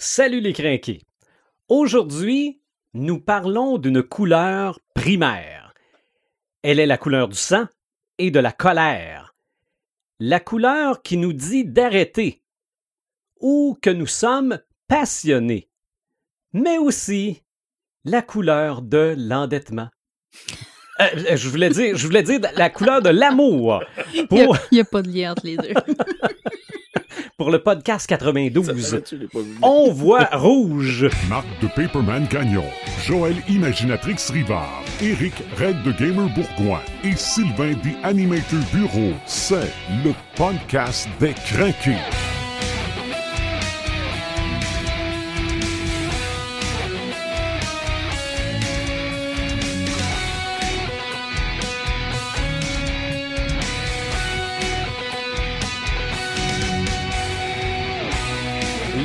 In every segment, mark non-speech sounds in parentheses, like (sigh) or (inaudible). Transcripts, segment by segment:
Salut les crinqués. Aujourd'hui, nous parlons d'une couleur primaire. Elle est la couleur du sang et de la colère. La couleur qui nous dit d'arrêter ou que nous sommes passionnés. Mais aussi la couleur de l'endettement. Euh, je, voulais dire, je voulais dire la couleur de l'amour. (laughs) Il n'y a, pas de lien entre les deux. (laughs) pour le podcast 92. Ça, tu l'as pas vu. On voit (laughs) rouge. Marc de Paperman Gagnon, Joël Imaginatrix Rivard, Eric Red de Gamer Bourgoin et Sylvain des Animator Bureau. C'est le podcast des craqués.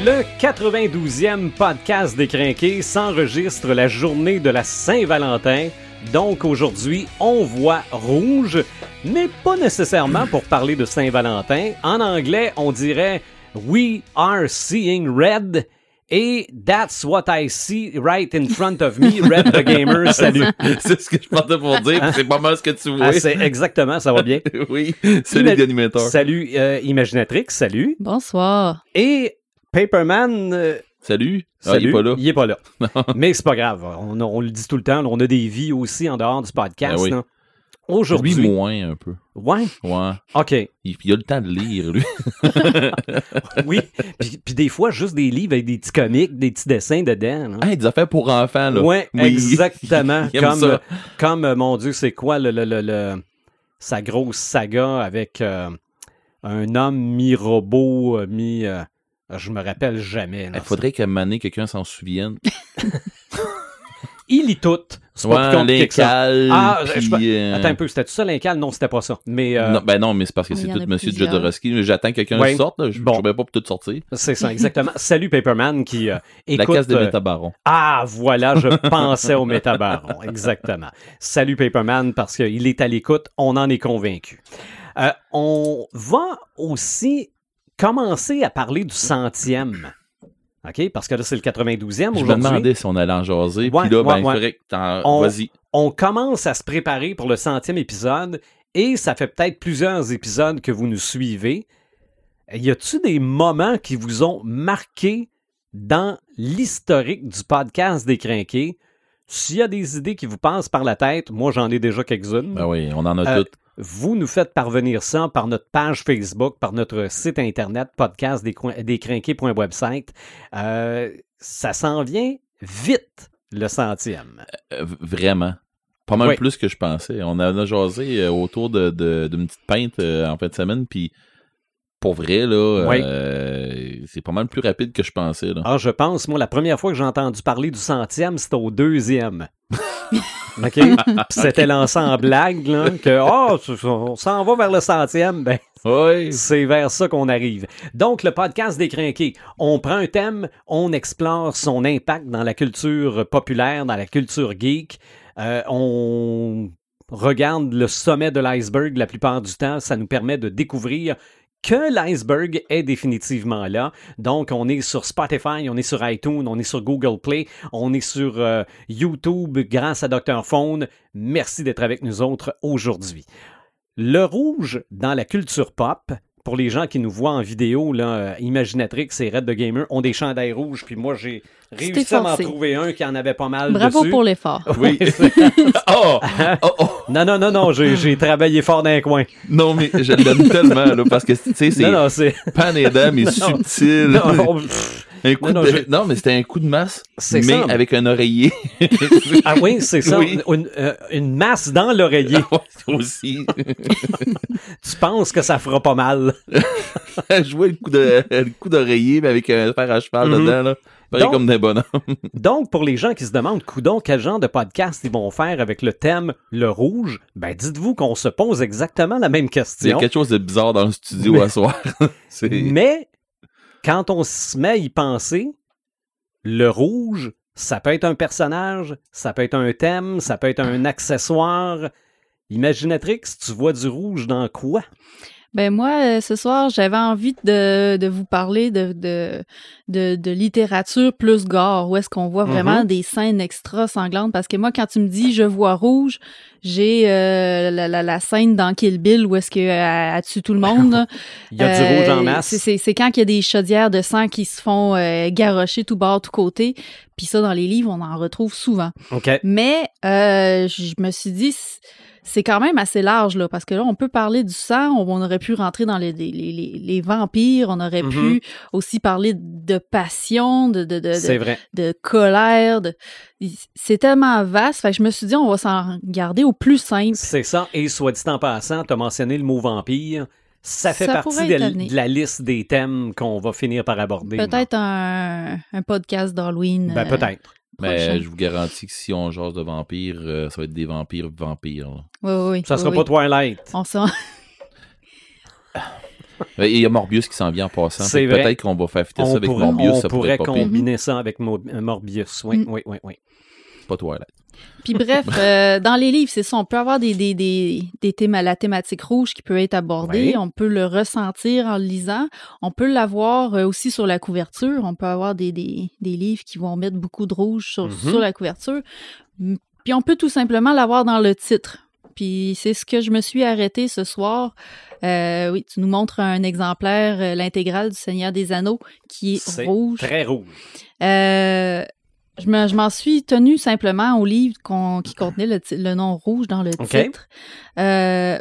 Le 92e podcast des Crinqués s'enregistre la journée de la Saint-Valentin. Donc aujourd'hui, on voit rouge, mais pas nécessairement pour parler de Saint-Valentin. En anglais, on dirait We are seeing red. Et that's what I see right in front of me, Red the Gamer. (laughs) Salut. c'est ce que je pensais pour dire, c'est pas mal ce que tu vois. Ah, c'est exactement, ça va bien. (laughs) oui, salut Ima-. Salut euh, Imaginatrix, salut. Bonsoir. Et Paperman, euh, Salut. Ah, il est pas là. Il est pas là. (laughs) Mais c'est pas grave. On, le dit tout le temps. On a des vies aussi en dehors du podcast. Ben oui. Aujourd'hui. Lui, moins un peu. Ouais? Ouais. OK. Il, il a le temps de lire, lui. (laughs) Oui. puis, puis des fois, juste des livres avec des petits comics, des petits dessins dedans. là. Ah, des affaires pour enfants, là. Ouais, Oui. exactement. (laughs) Comme, ça. comme euh, mon Dieu, c'est quoi le, le- le- le- sa grosse saga avec euh, un homme mi-robot, mi. euh, je me rappelle jamais. Il faudrait qu'à donné, quelqu'un s'en souvienne. (laughs) Il lit tout. C'est pas plus Ouais, ça. l'incal. Ah, je- puis, je- euh, Attends un peu, c'était ça l'incal? Non, c'était pas ça. Mais euh, Non, ben non, mais c'est parce que c'est tout plusieurs. Jodorowsky. J'attends que quelqu'un Ouais. sorte. Là. Je ne Bon. pas pour tout sortir. c'est ça, exactement. (laughs) Salut Paperman qui euh, La écoute. case de euh, Métabaron. Ah, voilà, je pensais au métabaron. (laughs) Exactement. Salut Paperman parce qu'il est à l'écoute, on en est convaincu. Euh, on va aussi commencer à parler du centième. OK? Parce que là, c'est le 92e Je me demandais si on allait en jaser. Puis là, ben, ouais, ouais. Vas-y. on commence à se préparer pour le centième épisode et ça fait peut-être plusieurs épisodes que vous nous suivez. Y a-tu des moments qui vous ont marqué dans l'historique du podcast des Crinqués? S'il y a des idées qui vous passent par la tête, moi j'en ai déjà quelques-unes. Ben oui, on en a Euh, toutes. Vous nous faites parvenir ça par notre page Facebook, par notre site internet podcast descrinqués.website. Euh, ça s'en vient vite, le centième. Euh, v- vraiment. Pas mal Oui. plus que je pensais. On en a jasé euh, autour de, de- d'une petite pinte euh, en fin de semaine, puis pour vrai, là, Oui. euh, c'est pas mal plus rapide que je pensais. Là. Ah, je pense, moi, la première fois que j'ai entendu parler du centième, c'était au deuxième. (laughs) OK? C'était lancé en blague, là, que, oh, on s'en va vers le centième. Ben, Oui. c'est vers ça qu'on arrive. Donc, le podcast des crinqués. On prend un thème, on explore son impact dans la culture populaire, dans la culture geek. Euh, on regarde le sommet de l'iceberg la plupart du temps. Ça nous permet de découvrir que l'iceberg est définitivement là. Donc, on est sur Spotify, on est sur iTunes, on est sur Google Play, on est sur euh, YouTube grâce à Dr. Phone. Merci d'être avec nous autres aujourd'hui. Le rouge dans la culture pop, pour les gens qui nous voient en vidéo, là, euh, Imaginatrix et Red the Gamer ont des chandails rouges, puis moi j'ai réussi à m'en trouver un qui en avait pas mal Bravo dessus. pour l'effort. Oui. (laughs) (laughs) oh! oh, oh! Non, non, non, non, j'ai travaillé fort dans un coin. Non, mais je l'aime tellement, là, parce que, tu sais, c'est Non, non, c'est... pan mais (laughs) Non. subtil. Non, non, un coup non, non, de... je- non, mais c'était un coup de masse, C'est mais ça. avec un oreiller. (laughs) ah oui, c'est ça, Oui. une, euh, une masse dans l'oreiller. Ouais, aussi. (laughs) tu penses que ça fera pas mal. Jouer le coup de le coup d'oreiller, mais avec un fer à cheval Mhm. dedans, là. Pareil Donc- comme des bonhommes. (laughs) Donc, pour les gens qui se demandent, coudon, quel genre de podcast ils vont faire avec le thème le rouge, ben dites-vous qu'on se pose exactement la même Il y a question. quelque chose de bizarre dans le studio Mais- à soir. (laughs) Mais quand on se met à y penser, le rouge, ça peut être un personnage, ça peut être un thème, ça peut être un accessoire. Imaginatrix, tu vois du rouge dans quoi? Ben moi, euh, ce soir, j'avais envie de, de vous parler de, de, de, de littérature plus gore, où est-ce qu'on voit vraiment Mhm. des scènes extra sanglantes. Parce que moi, quand tu me dis je vois rouge, j'ai euh, la, la, la scène dans Kill Bill où est-ce qu'elle elle tue tout le monde. (laughs) Il y a du Euh, rouge en masse. C'est quand il y a des chaudières de sang qui se font euh, garrocher tout bord, tout côté. Puis ça, dans les livres, on en retrouve souvent. OK. Mais euh, je me suis dit, c'est quand même assez large, là, parce que là, on peut parler du sang, on, on aurait pu rentrer dans les, les, les- les vampires, on aurait Mhm. pu aussi parler de passion, de, de, de, C'est de, vrai. de colère. de- C'est tellement vaste, fait que je me suis dit, on va s'en garder au plus simple. C'est ça. Et soit dit en passant, tu as mentionné le mot vampire. Ça fait Ça partie de la liste des thèmes qu'on va finir par aborder. Peut-être un, un podcast d'Halloween. Ben, euh, peut-être. Mais prochain. je vous garantis que si on jase de vampires, euh, ça va être des vampires vampires. là. Oui, oui, oui. Ça oui, sera oui. pas Twilight. On Et (laughs) Il y a Morbius qui s'en vient en passant. C'est Fait que vrai. Peut-être qu'on va faire fitter ça avec pourrait, Morbius. on ça pourrait pourrait pas pire. combiner ça avec Mo- Morbius. Oui, Mm. oui, oui, oui. C'est pas Twilight. Puis bref, (laughs) euh, dans les livres, c'est ça, on peut avoir des, des, des, des thèmes à la thématique rouge qui peut être abordée. Oui. On peut le ressentir en le lisant. On peut l'avoir euh, aussi sur la couverture. On peut avoir des, des, des livres qui vont mettre beaucoup de rouge sur, Mhm. sur la couverture. Puis on peut tout simplement l'avoir dans le titre. Puis c'est ce que je me suis arrêté ce soir. Euh, oui, tu nous montres un exemplaire, l'intégrale du Seigneur des Anneaux, qui est, rouge. Très rouge. Euh, je me- je m'en suis tenue simplement au livre qu'on- qui contenait le, nom rouge dans le titre. Euh,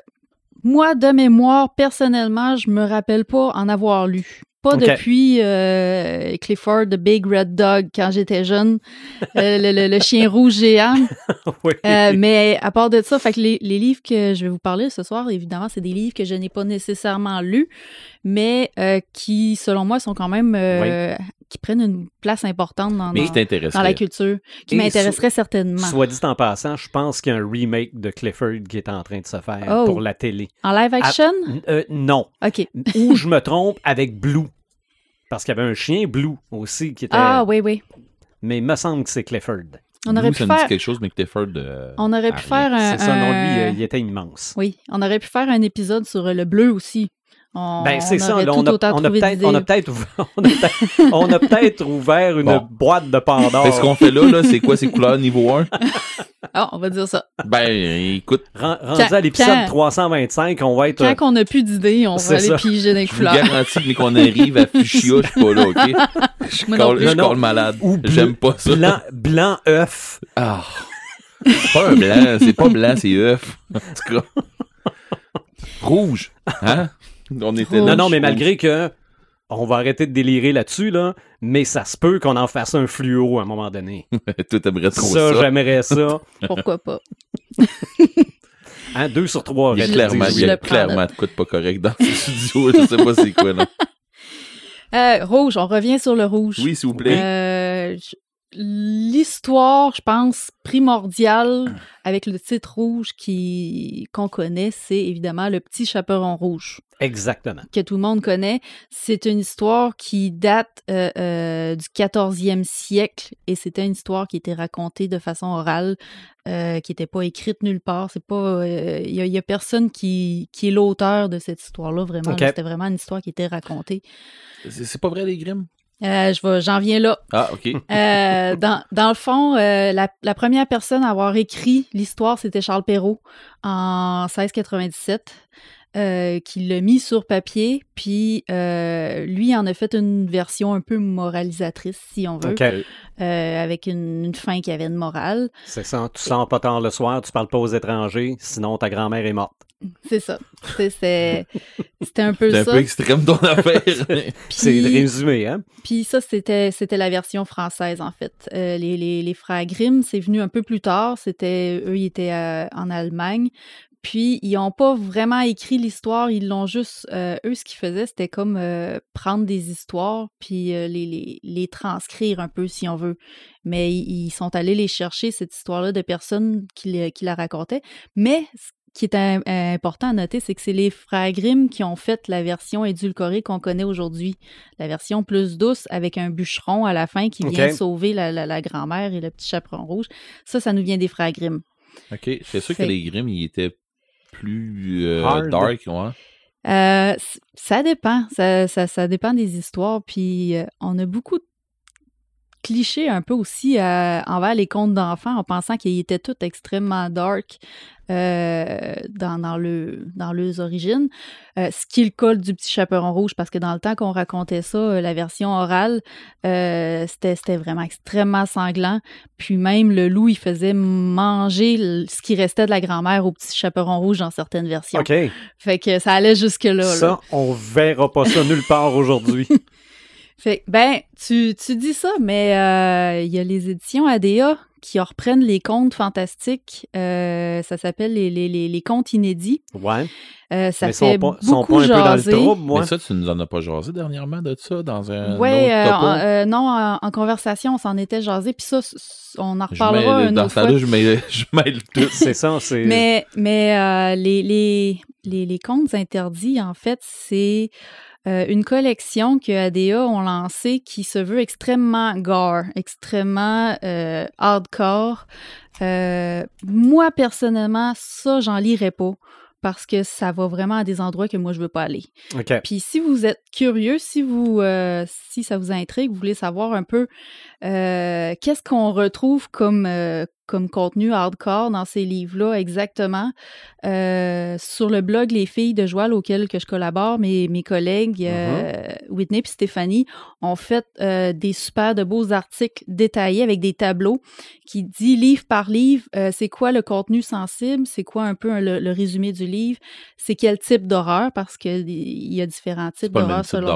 moi, de mémoire, personnellement, je me rappelle pas en avoir lu. Pas depuis euh, Clifford the Big Red Dog quand j'étais jeune, euh, le, le- le chien rouge géant. (laughs) oui. Euh, mais à part de ça, fait que les, les livres que je vais vous parler ce soir, évidemment, c'est des livres que je n'ai pas nécessairement lus, mais qui, selon moi, sont quand même qui prennent une place importante dans, Mais dans- la culture, qui m'intéresserait certainement. Soit dit en passant, je pense qu'il y a un remake de Clifford qui est en train de se faire Oh. pour la télé. En live action? Euh, non. OK. (laughs) Ou je me trompe avec Blue. Parce qu'il y avait un chien Blue aussi qui était. Ah, oui, oui. Mais il me semble que c'est Clifford. On aurait Nous, pu ça me dit faire... quelque chose, mais Clifford. euh, On aurait pu faire un... C'est ça, non, lui, euh, il était immense. Oui, on aurait pu faire un épisode sur le bleu aussi. On, Ben, c'est on ça. on, a, on, peut-être, on a peut-être ouvert, (laughs) on a peut-être- on a peut-être ouvert une Bon. boîte de Pandore. Que ce qu'on fait là, là c'est quoi? C'est couleur niveau 1? (laughs) Ah, on va dire ça. Ben, écoute, Ren- rendu Quand- à l'épisode quand- 325, on va être. Quand euh, qu'on n'a plus d'idées, on va aller ça. piger dans les je vous couleurs. garantis que dès qu'on arrive à Fuchsia, je suis pas là, OK? (laughs) Je colle, Non, non. malade. J'aime pas ça. blanc, blanc œuf. Ah. C'est pas un blanc, c'est pas blanc, c'est œuf. En tout cas. Rouge. Hein? On était Rouge. Non, non, mais malgré que. On va arrêter de délirer là-dessus, là, mais ça se peut qu'on en fasse un fluo à un moment donné. (laughs) Toi, t'aimerais trop Ça, ça. j'aimerais ça. (laughs) Pourquoi pas? Hein, deux sur trois. Il y a clairement, il y a de quoi de pas correct dans ce studio. Je sais pas c'est quoi, là. (laughs) Euh, rouge, on revient sur le rouge. Oui, s'il vous plaît. Euh, L'histoire, je pense, primordiale avec le titre rouge qui qu'on connaît, c'est évidemment le petit chaperon rouge Exactement. que tout le monde connaît. C'est une histoire qui date euh, euh, du 14e siècle et c'était une histoire qui était racontée de façon orale, euh, qui n'était pas écrite nulle part. C'est pas, il y, a- y a personne qui, qui est l'auteur de cette histoire-là vraiment. C'était vraiment une histoire qui était racontée. C'est pas vrai, les grimes? Euh, je vais, j'en viens là. Ah, OK. Euh, dans, dans le fond, euh, la, la première personne à avoir écrit l'histoire, c'était Charles Perrault en 1697, euh, qui l'a mis sur papier, puis euh, lui en a fait une version un peu moralisatrice, si on veut, OK. euh, avec une, une fin qui avait une morale. C'est ça. Tu sors pas tard le soir, tu parles pas aux étrangers, sinon ta grand-mère est morte. C'est ça. C'était un peu C'est un ça. peu extrême ton affaire. (laughs) C'est résumé, hein? Puis ça, c'était, c'était la version française, en fait. Euh, les, les, les frères Grimm, c'est venu un peu plus tard. C'était, eux, ils étaient euh, en Allemagne. Puis, ils n'ont pas vraiment écrit l'histoire. Ils l'ont juste... euh, eux, ce qu'ils faisaient, c'était comme euh, prendre des histoires puis euh, les, les, les transcrire un peu, si on veut. Mais ils, ils sont allés les chercher, cette histoire-là, de personnes qui, qui la racontaient. Mais ce qui est im- important à noter, c'est que c'est les frères Grimm qui ont fait la version édulcorée qu'on connaît aujourd'hui la version plus douce avec un bûcheron à la fin qui vient sauver la, la- la grand-mère et le petit chaperon rouge. Ça, ça nous vient des frères Grimm. OK. C'est sûr que les grimes, ils étaient plus euh, dark, ouais. Euh, ça dépend. Ça, ça, ça dépend des histoires. Puis euh, on a beaucoup de clichés un peu aussi euh, envers les contes d'enfants en pensant qu'ils étaient tous extrêmement dark euh, dans, dans, le, dans leurs origines. Euh, ce qui est le cas du petit chaperon rouge, parce que dans le temps qu'on racontait ça, la version orale, c'était c'était vraiment extrêmement sanglant. Puis même le loup, il faisait manger le- ce qui restait de la grand-mère au petit chaperon rouge dans certaines versions. OK. Fait que ça allait jusque-là. là. Ça, on verra pas ça nulle part aujourd'hui. (laughs) Fait que, ben, tu, tu dis ça, mais euh, il y a les éditions ADA qui reprennent les contes fantastiques. Euh, ça s'appelle les, les, les, les contes inédits. Ouais. Euh, ça Mais fait sont pas, sont beaucoup pas un peu dans jaser. le trouble, moi. Mais ça, tu nous en as pas jasé dernièrement de ça dans un Ouais, autre euh, topo? en- euh, non, en, en conversation, on s'en était jasé. Puis ça, on en Je reparlera mêle- une dans autre ce fois. je mêle, (laughs) je mêle tout. (laughs) C'est ça, c'est. Mais, mais euh, les, les, les, les contes interdits, en fait, c'est euh, une collection que ADA ont lancée qui se veut extrêmement gore, extrêmement euh, hardcore. Euh, moi, personnellement, ça, j'en lirais pas parce que ça va vraiment à des endroits que moi, je veux pas aller. OK. Puis si vous êtes curieux, si vous euh, si ça vous intrigue, vous voulez savoir un peu euh, qu'est-ce qu'on retrouve comme euh, comme contenu hardcore dans ces livres-là exactement, euh, sur le blog Les filles de Joël auquel que je collabore, mes, mes collègues euh, Whitney et Stéphanie ont fait euh, des super de beaux articles détaillés avec des tableaux qui dit livre par livre, c'est quoi le contenu sensible, c'est quoi un peu un- le, le résumé du livre, c'est quel type d'horreur, parce qu'il y a différents types d'horreur selon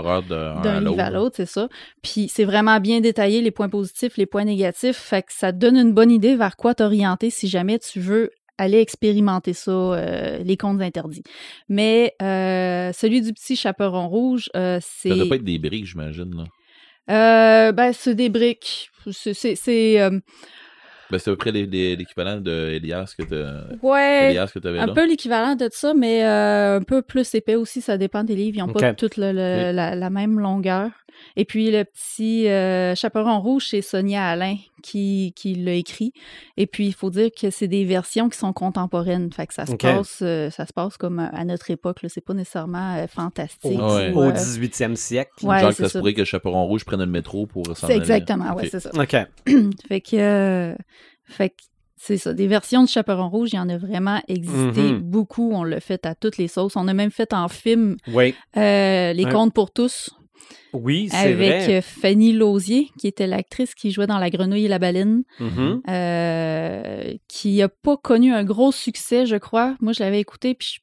d'un livre à l'autre. c'est ça. Puis c'est vraiment bien détaillé les points positifs, les points négatifs, fait que ça donne une bonne idée vers quoi t'orienter si jamais tu veux aller expérimenter ça, euh, les contes interdits. Mais euh, celui du petit chaperon rouge, euh, c'est... Ça doit pas être des briques, j'imagine. là. Euh, ben, c'est des briques. C'est... euh, Ben, c'est à peu près l'équivalent de Elias que tu ouais, Elias que avais un là. peu l'équivalent de ça, mais euh, un peu plus épais aussi, ça dépend des livres. Ils n'ont pas Ok. toutes le- le- Ok. la, la même longueur. Et puis le petit euh, chaperon rouge, c'est Sonia Alain qui, qui l'a écrit. Et puis il faut dire que c'est des versions qui sont contemporaines. Fait que ça se passe, euh, ça se passe comme à notre époque. C'est pas nécessairement euh, fantastique. Au, Ouais. ou, au euh, 18e siècle. Ouais, Genre que ça se pourrait que le chaperon rouge prenne le métro pour s'en aller. exactement, ouais, Ok. c'est ça. OK. (clears throat) fait que, euh, fait que c'est ça. Des versions de Chaperon Rouge, il y en a vraiment existé Mhm. beaucoup. On l'a fait à toutes les sauces. On a même fait en film Oui. euh, Les Ouais. Contes pour tous Oui, c'est avec vrai. euh, Fanny Lausier, qui était l'actrice qui jouait dans La Grenouille et la Baleine, Mhm. euh, qui a pas connu un gros succès, je crois. Moi, je l'avais écouté, puis je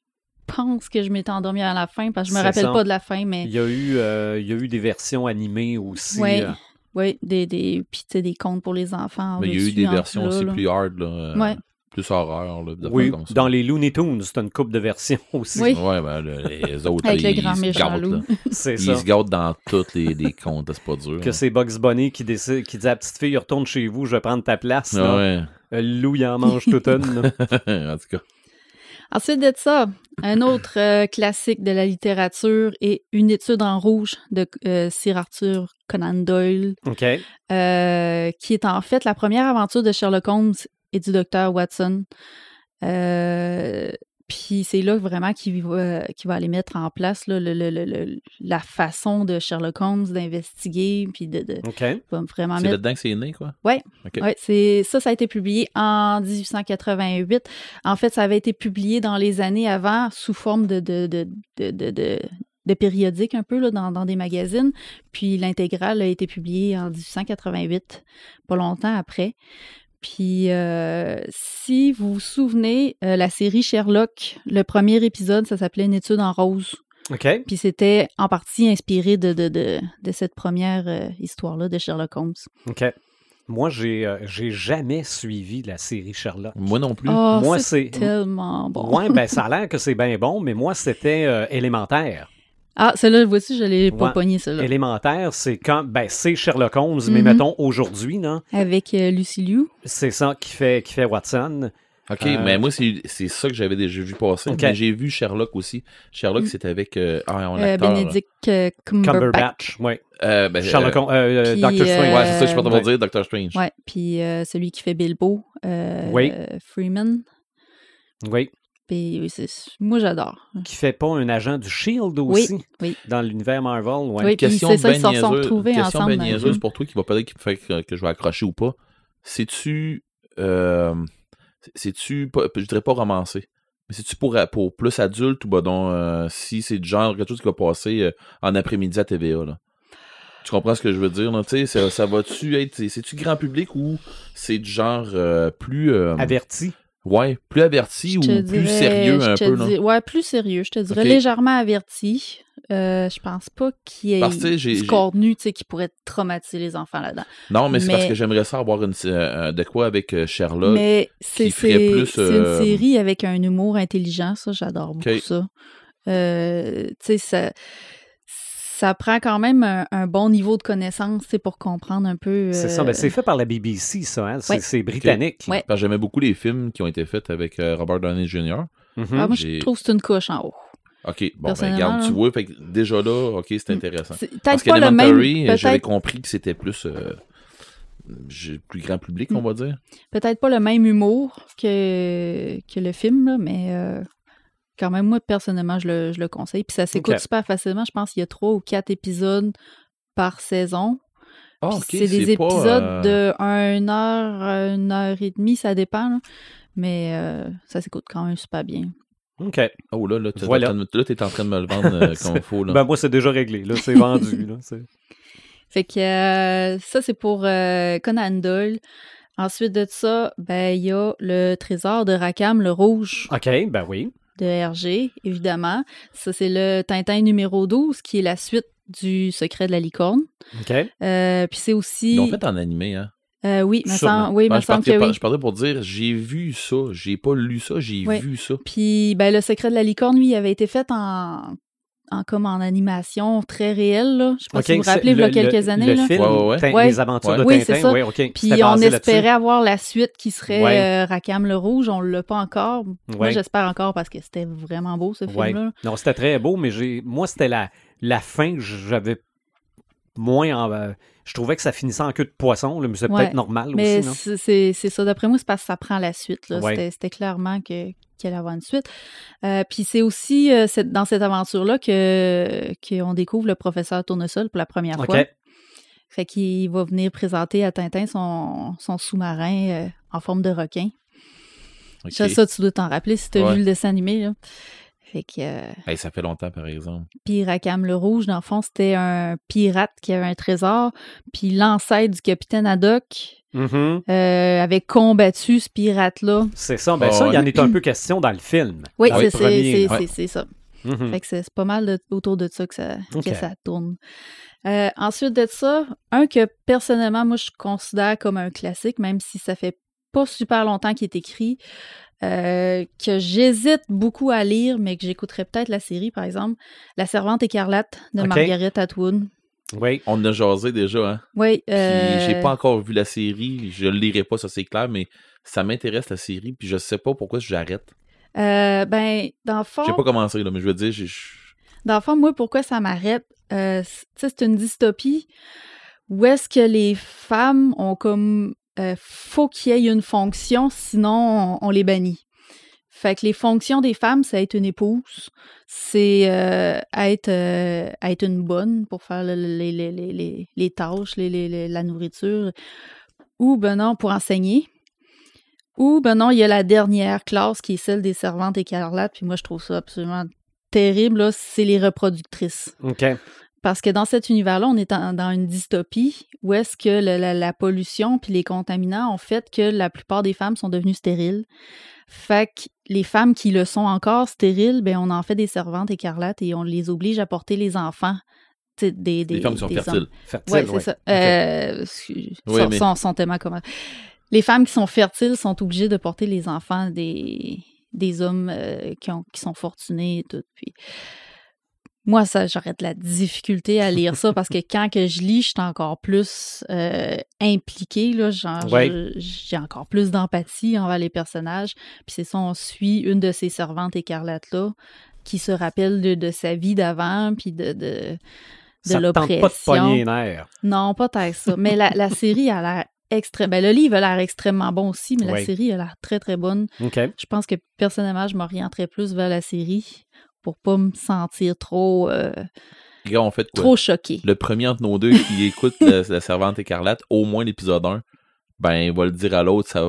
pense que je m'étais endormie à la fin, parce que je me C'est rappelle ça. pas de la fin, mais Il y, a eu, euh, il y a eu des versions animées aussi. Ouais. euh, oui, des, des, puis tu sais, des contes pour les enfants. Mais il y a eu des versions aussi là. plus hard, là, euh, Ouais. Plus horreur. Là, d'affaires Oui, comme ça. dans les Looney Tunes, c'est une coupe de versions (laughs) aussi. Oui. Ouais, ben, le- les (laughs) autres, Avec là, le grand ils se méchant gâtent, loup. là. (laughs) C'est Ils ça. se gâtent dans tous les, les contes, c'est pas dur. Que c'est Bugs Bunny qui, décide, qui dit à la petite fille retourne chez vous, je vais prendre ta place. Ah ouais. Le loup, il en mange toute une. en tout cas. Ensuite de ça, un autre euh, classique de la littérature est Une étude en rouge de euh, Sir Arthur Conan Doyle, OK. euh, qui est en fait la première aventure de Sherlock Holmes et du docteur Watson. Euh, Puis c'est là vraiment qu'il va, qu'il va aller mettre en place là, le- le- le- le- la façon de Sherlock Holmes d'investiguer, puis de, de OK. va vraiment C'est mettre là-dedans que c'est né, quoi? OK. Ouais, c'est ça, ça a été publié en 1888. En fait, ça avait été publié dans les années avant sous forme de, de, de- de périodique un peu là, dans, dans des magazines. Puis l'intégrale a été publiée en 1888, pas longtemps après. Puis euh, si vous vous souvenez, euh, la série Sherlock, le premier épisode, ça s'appelait Une étude en rose. OK. Puis c'était en partie inspiré de, de, de, de cette première euh, histoire-là de Sherlock Holmes. OK. Moi, j'ai euh, j'ai jamais suivi la série Sherlock. Moi non plus. Oh, Moi, c'est tellement bon. Ouais, ben ça a (laughs) l'air que c'est bien bon, mais moi, c'était euh, élémentaire. Ah, celle-là, voici, je l'ai pas Ouais. pogné, celle-là. Élémentaire, c'est quand. Ben, c'est Sherlock Holmes, mais Mhm. mettons aujourd'hui, non? Avec euh, Lucy Liu. C'est ça qui fait, qui fait Watson. OK, Euh, mais moi, c'est c'est ça que j'avais déjà vu passer. OK. Mais j'ai vu Sherlock aussi. Sherlock, Mm. c'était avec euh, ah, on Euh. Benedict euh, Cumberbatch. Cumberbatch, oui. Euh, ben, Sherlock Holmes, euh, puis, Doctor Strange. euh, Ouais, c'est ça que je suis pas Ouais. dire, Doctor Strange. Ouais, puis euh, celui qui fait Bilbo, euh, Oui. euh, Freeman. Oui. Puis oui, c'est- moi, j'adore. Qui fait pas un agent du Shield Oui, aussi? oui. dans l'univers Marvel. Ouais. Oui. question c'est ça, ben ils se sont retrouvés ensemble ben film. pour toi qui va peut-être qui fait que, que je vais accrocher ou pas. C'est-tu. euh, C'est-tu. Je dirais pas romancé. Mais c'est-tu pour, pour plus adulte ou bah donc euh, si c'est du genre quelque chose qui va passer euh, en après-midi à TVA là? Tu comprends ce que je veux dire? là? Tu sais, ça, ça va-tu être. c'est- C'est-tu grand public ou c'est du genre euh, plus. euh, Averti. Ouais, plus averti ou plus sérieux un peu, Ouais, plus sérieux. Je te dirais légèrement averti. Euh, je pense pas qu'il y ait Parce du contenu qui pourrait traumatiser les enfants là-dedans. Non, mais c'est parce que j'aimerais ça avoir une, euh, de quoi avec euh, Sherlock. Mais c'est euh, une série avec un humour intelligent, ça, j'adore beaucoup ça. Tu sais, ça, ça prend quand même un, un bon niveau de connaissance pour comprendre un peu. C'est euh, ça. Ben, c'est fait par la BBC, ça. hein. C'est Ouais. britannique. Ouais. J'aimais beaucoup les films qui ont été faits avec euh, Robert Downey Jr. Mhm. ah, moi, je trouve que c'est une couche en haut. OK, bon, ben, regarde, tu vois, fait que déjà là, OK, c'est intéressant. C'est Parce peut-être pas le même. qu'Elementary, euh, j'avais compris que c'était plus, euh, j'ai- plus grand public, Mm. on va dire. peut-être pas le même humour que, que le film, là, mais euh, quand même, moi, personnellement, je le, je le conseille. Puis ça s'écoute super facilement. Je pense qu'il y a trois ou quatre épisodes par saison. Ah, c'est des pas, épisodes euh, de 1 heure, 1 heure et demie, ça dépend. là. Mais euh, ça s'écoute quand même super bien. OK. Oh là, là, t'es Voilà. en, train de- là, t'es en train de me le vendre euh, (laughs) comme il faut, là. Ben, moi, c'est déjà réglé. Là, c'est vendu. (laughs) Là, c'est- Fait que euh, ça, c'est pour euh, Conan Doyle. Ensuite de ça, ben, il y a le trésor de Rakam, le rouge OK, ben oui. De Hergé, évidemment. Ça, c'est le Tintin numéro 12, qui est la suite du Secret de la licorne. OK. Euh, puis c'est aussi... Ils l'ont fait en animé, hein? Euh, oui, me semble, oui, Ben, me je, semble que oui. je parlais pour dire, j'ai vu ça, j'ai pas lu ça, j'ai vu ça. Puis, ben, le secret de la licorne, lui, il avait été fait en, en comme en animation très réelle. Là. Je sais pas si vous vous rappelez, il y a quelques le- années. Le là. film, Ouais, ouais, ouais. Tin- Ouais. Les aventures Ouais. de Oui, Tintin. c'est ça. Puis on espérait avoir la suite qui serait Ouais. euh, Rakam le Rouge. On l'a pas encore. Moi, j'espère encore parce que c'était vraiment beau, ce Ouais. film-là. Non, c'était très beau, mais j'ai moi, c'était la, la fin que j'avais moins en- euh, je trouvais que ça finissait en queue de poisson, là, mais c'est Ouais. peut-être normal Mais aussi, non? c'est- ça. D'après moi, c'est parce que ça prend la suite. là. Ouais. C'était- C'était clairement que qu'il allait avoir une suite. Euh, Puis c'est aussi euh, cette- dans cette aventure-là que qu'on découvre le professeur Tournesol pour la première fois. Fait qu'il va venir présenter à Tintin son, son sous-marin euh, en forme de requin. Ça, ça, tu dois t'en rappeler si tu as Ouais. vu le dessin animé. Là. Fait que, euh, Hey, ça fait longtemps, par exemple. puis Rakam le Rouge, dans le fond, c'était un pirate qui avait un trésor. Puis l'ancêtre du capitaine Haddock Mhm. euh, avait combattu ce pirate-là. C'est ça. Ben ça, il y en est un (clears throat) peu question dans le film. Oui, c'est ouais. ça. Mhm. Fait que c'est pas mal de- autour de ça que ça, que ça tourne. Euh, ensuite de ça, un que personnellement, moi, je considère comme un classique, même si ça fait pas super longtemps qu'il est écrit, euh, que j'hésite beaucoup à lire, mais que j'écouterais peut-être la série, par exemple, La Servante écarlate de. Margaret Atwood. Oui. On a jasé déjà, hein. Oui, euh, j'ai pas encore vu la série, je le lirai pas, ça c'est clair, mais ça m'intéresse la série, puis je sais pas pourquoi j'arrête. euh, ben, dans le fond, J'ai pas commencé, là, mais je veux dire, j'ai. Dans le fond, moi, pourquoi ça m'arrête? Euh, c- tu sais, c'est une dystopie où est-ce que les femmes ont comme... euh, faut qu'il y ait une fonction, sinon on, les bannit. Fait les fonctions des femmes, c'est être une épouse, c'est euh, être, euh, être une bonne pour faire le- les, les, les, les, tâches, la nourriture, ou ben non, pour enseigner. Ou ben non, il y a la dernière classe qui est celle des servantes écarlates, puis moi je trouve ça absolument terrible, c'est les reproductrices. OK. Parce que dans cet univers-là, on est en- dans une dystopie où est-ce que la, la pollution puis les contaminants ont fait que la plupart des femmes sont devenues stériles. Fait que les femmes qui le sont encore stériles, ben on en fait des servantes écarlates et on les oblige à porter les enfants. Des, des, Les femmes qui sont des fertiles. hommes. Fertile, Oui, c'est ouais. ça. Oui, mais-. Les femmes qui sont fertiles sont obligées de porter les enfants des, des hommes euh, qui, ont, qui sont fortunés et tout. Puis, moi, ça, j'aurais de la difficulté à lire ça parce que (laughs) quand que je lis, je suis encore plus euh, impliquée. Là, Ouais. j'ai encore plus d'empathie envers les personnages. Puis c'est ça, on suit une de ces servantes écarlates-là qui se rappelle de, de sa vie d'avant, puis de, de, tente pas de l'oppression. pogner nerfs. Non, pas tant que ça. Mais la, la série a l'air extrêmement... Ben, le livre a l'air extrêmement bon aussi, mais la série a l'air très, très bonne. Je pense que personnellement, je m'orienterais plus vers la série pour pas me sentir trop, euh, Les gars, on fait quoi? trop choquée. Le premier entre nos deux qui écoute la, la Servante écarlate, au moins l'épisode 1, ben, il va le dire à l'autre, ça,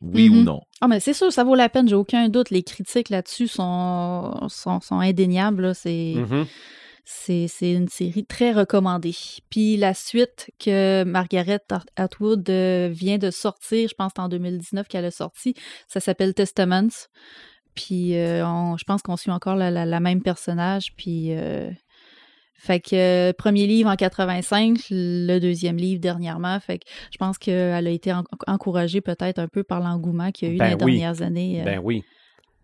oui Mhm. ou non. Ah, mais c'est sûr, ça vaut la peine, j'ai aucun doute. Les critiques là-dessus sont, sont, sont indéniables. là. C'est. Mhm. C'est c'est une série très recommandée. Puis la suite que Margaret At- Atwood euh, vient de sortir, je pense que c'est en 2019 qu'elle a sorti, ça s'appelle Testaments. Puis euh, on- je pense qu'on suit encore la, la- la même personnage. Puis euh, fait que euh, premier livre en 85, le deuxième livre dernièrement. Fait que je pense qu'elle a été en- encouragée peut-être un peu par l'engouement qu'il y a eu Ben dans les oui. dernières années Ben oui.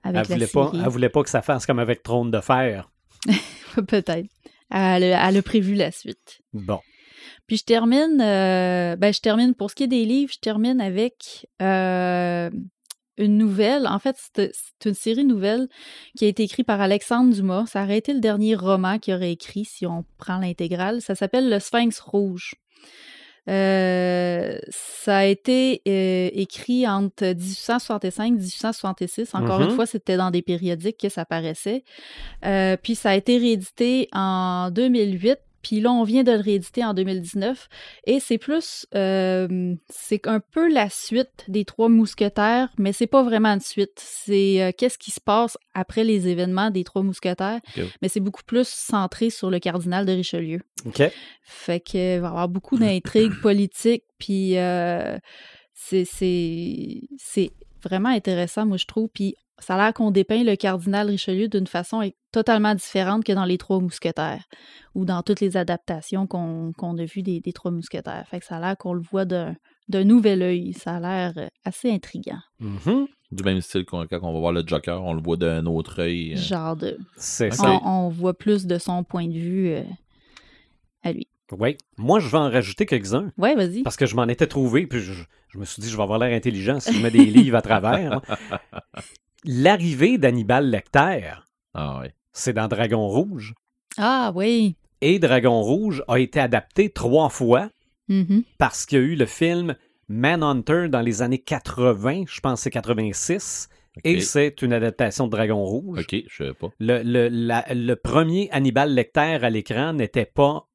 avec Elle la voulait, pas, elle voulait pas que ça fasse comme avec Trône de fer. (laughs) peut-être. Elle, a- elle a prévu la suite. Bon. Puis je termine, euh, ben je termine pour ce qui est des livres, je termine avec euh, une nouvelle. En fait, c'est une série nouvelle qui a été écrite par Alexandre Dumas. Ça aurait été le dernier roman qu'il aurait écrit si on prend l'intégrale. Ça s'appelle Le Sphinx rouge. Euh, ça a été euh, écrit entre 1865 et 1866. Encore une fois, c'était dans des périodiques que ça paraissait. Euh, puis ça a été réédité en 2008. Puis là, on vient de le rééditer en 2019. Et c'est plus, euh, c'est un peu la suite des Trois Mousquetaires, mais c'est pas vraiment une suite. C'est euh, qu'est-ce qui se passe après les événements des Trois Mousquetaires, mais c'est beaucoup plus centré sur le cardinal de Richelieu. OK. Fait que va y avoir beaucoup (clears throat) d'intrigues politiques, puis euh, c'est vraiment intéressant, moi je trouve. Puis ça a l'air qu'on dépeint le cardinal Richelieu d'une façon totalement différente que dans les Trois Mousquetaires ou dans toutes les adaptations qu'on a vues des, des Trois Mousquetaires. Fait que ça a l'air qu'on le voit d'un nouvel œil. Ça a l'air euh, assez intriguant. Mhm. Du même style qu'on- quand on va voir le Joker, on le voit d'un autre œil. euh. Genre de. C'est ça. On, on voit plus de son point de vue euh, à lui. Oui. Moi, je vais en rajouter quelques-uns. Ouais, vas-y. Parce que je m'en étais trouvé, puis je, je me suis dit, je vais avoir l'air intelligent si je mets des (laughs) livres à travers. L'arrivée d'Hannibal Lecter, Ah c'est dans Dragon Rouge. Ah oui. Et Dragon Rouge a été adapté trois fois Mhm. parce qu'il y a eu le film Manhunter dans les années 80, je pense que c'est 86, et c'est une adaptation de Dragon Rouge. Ok, je savais pas. Le, le- la- le premier Hannibal Lecter à l'écran n'était pas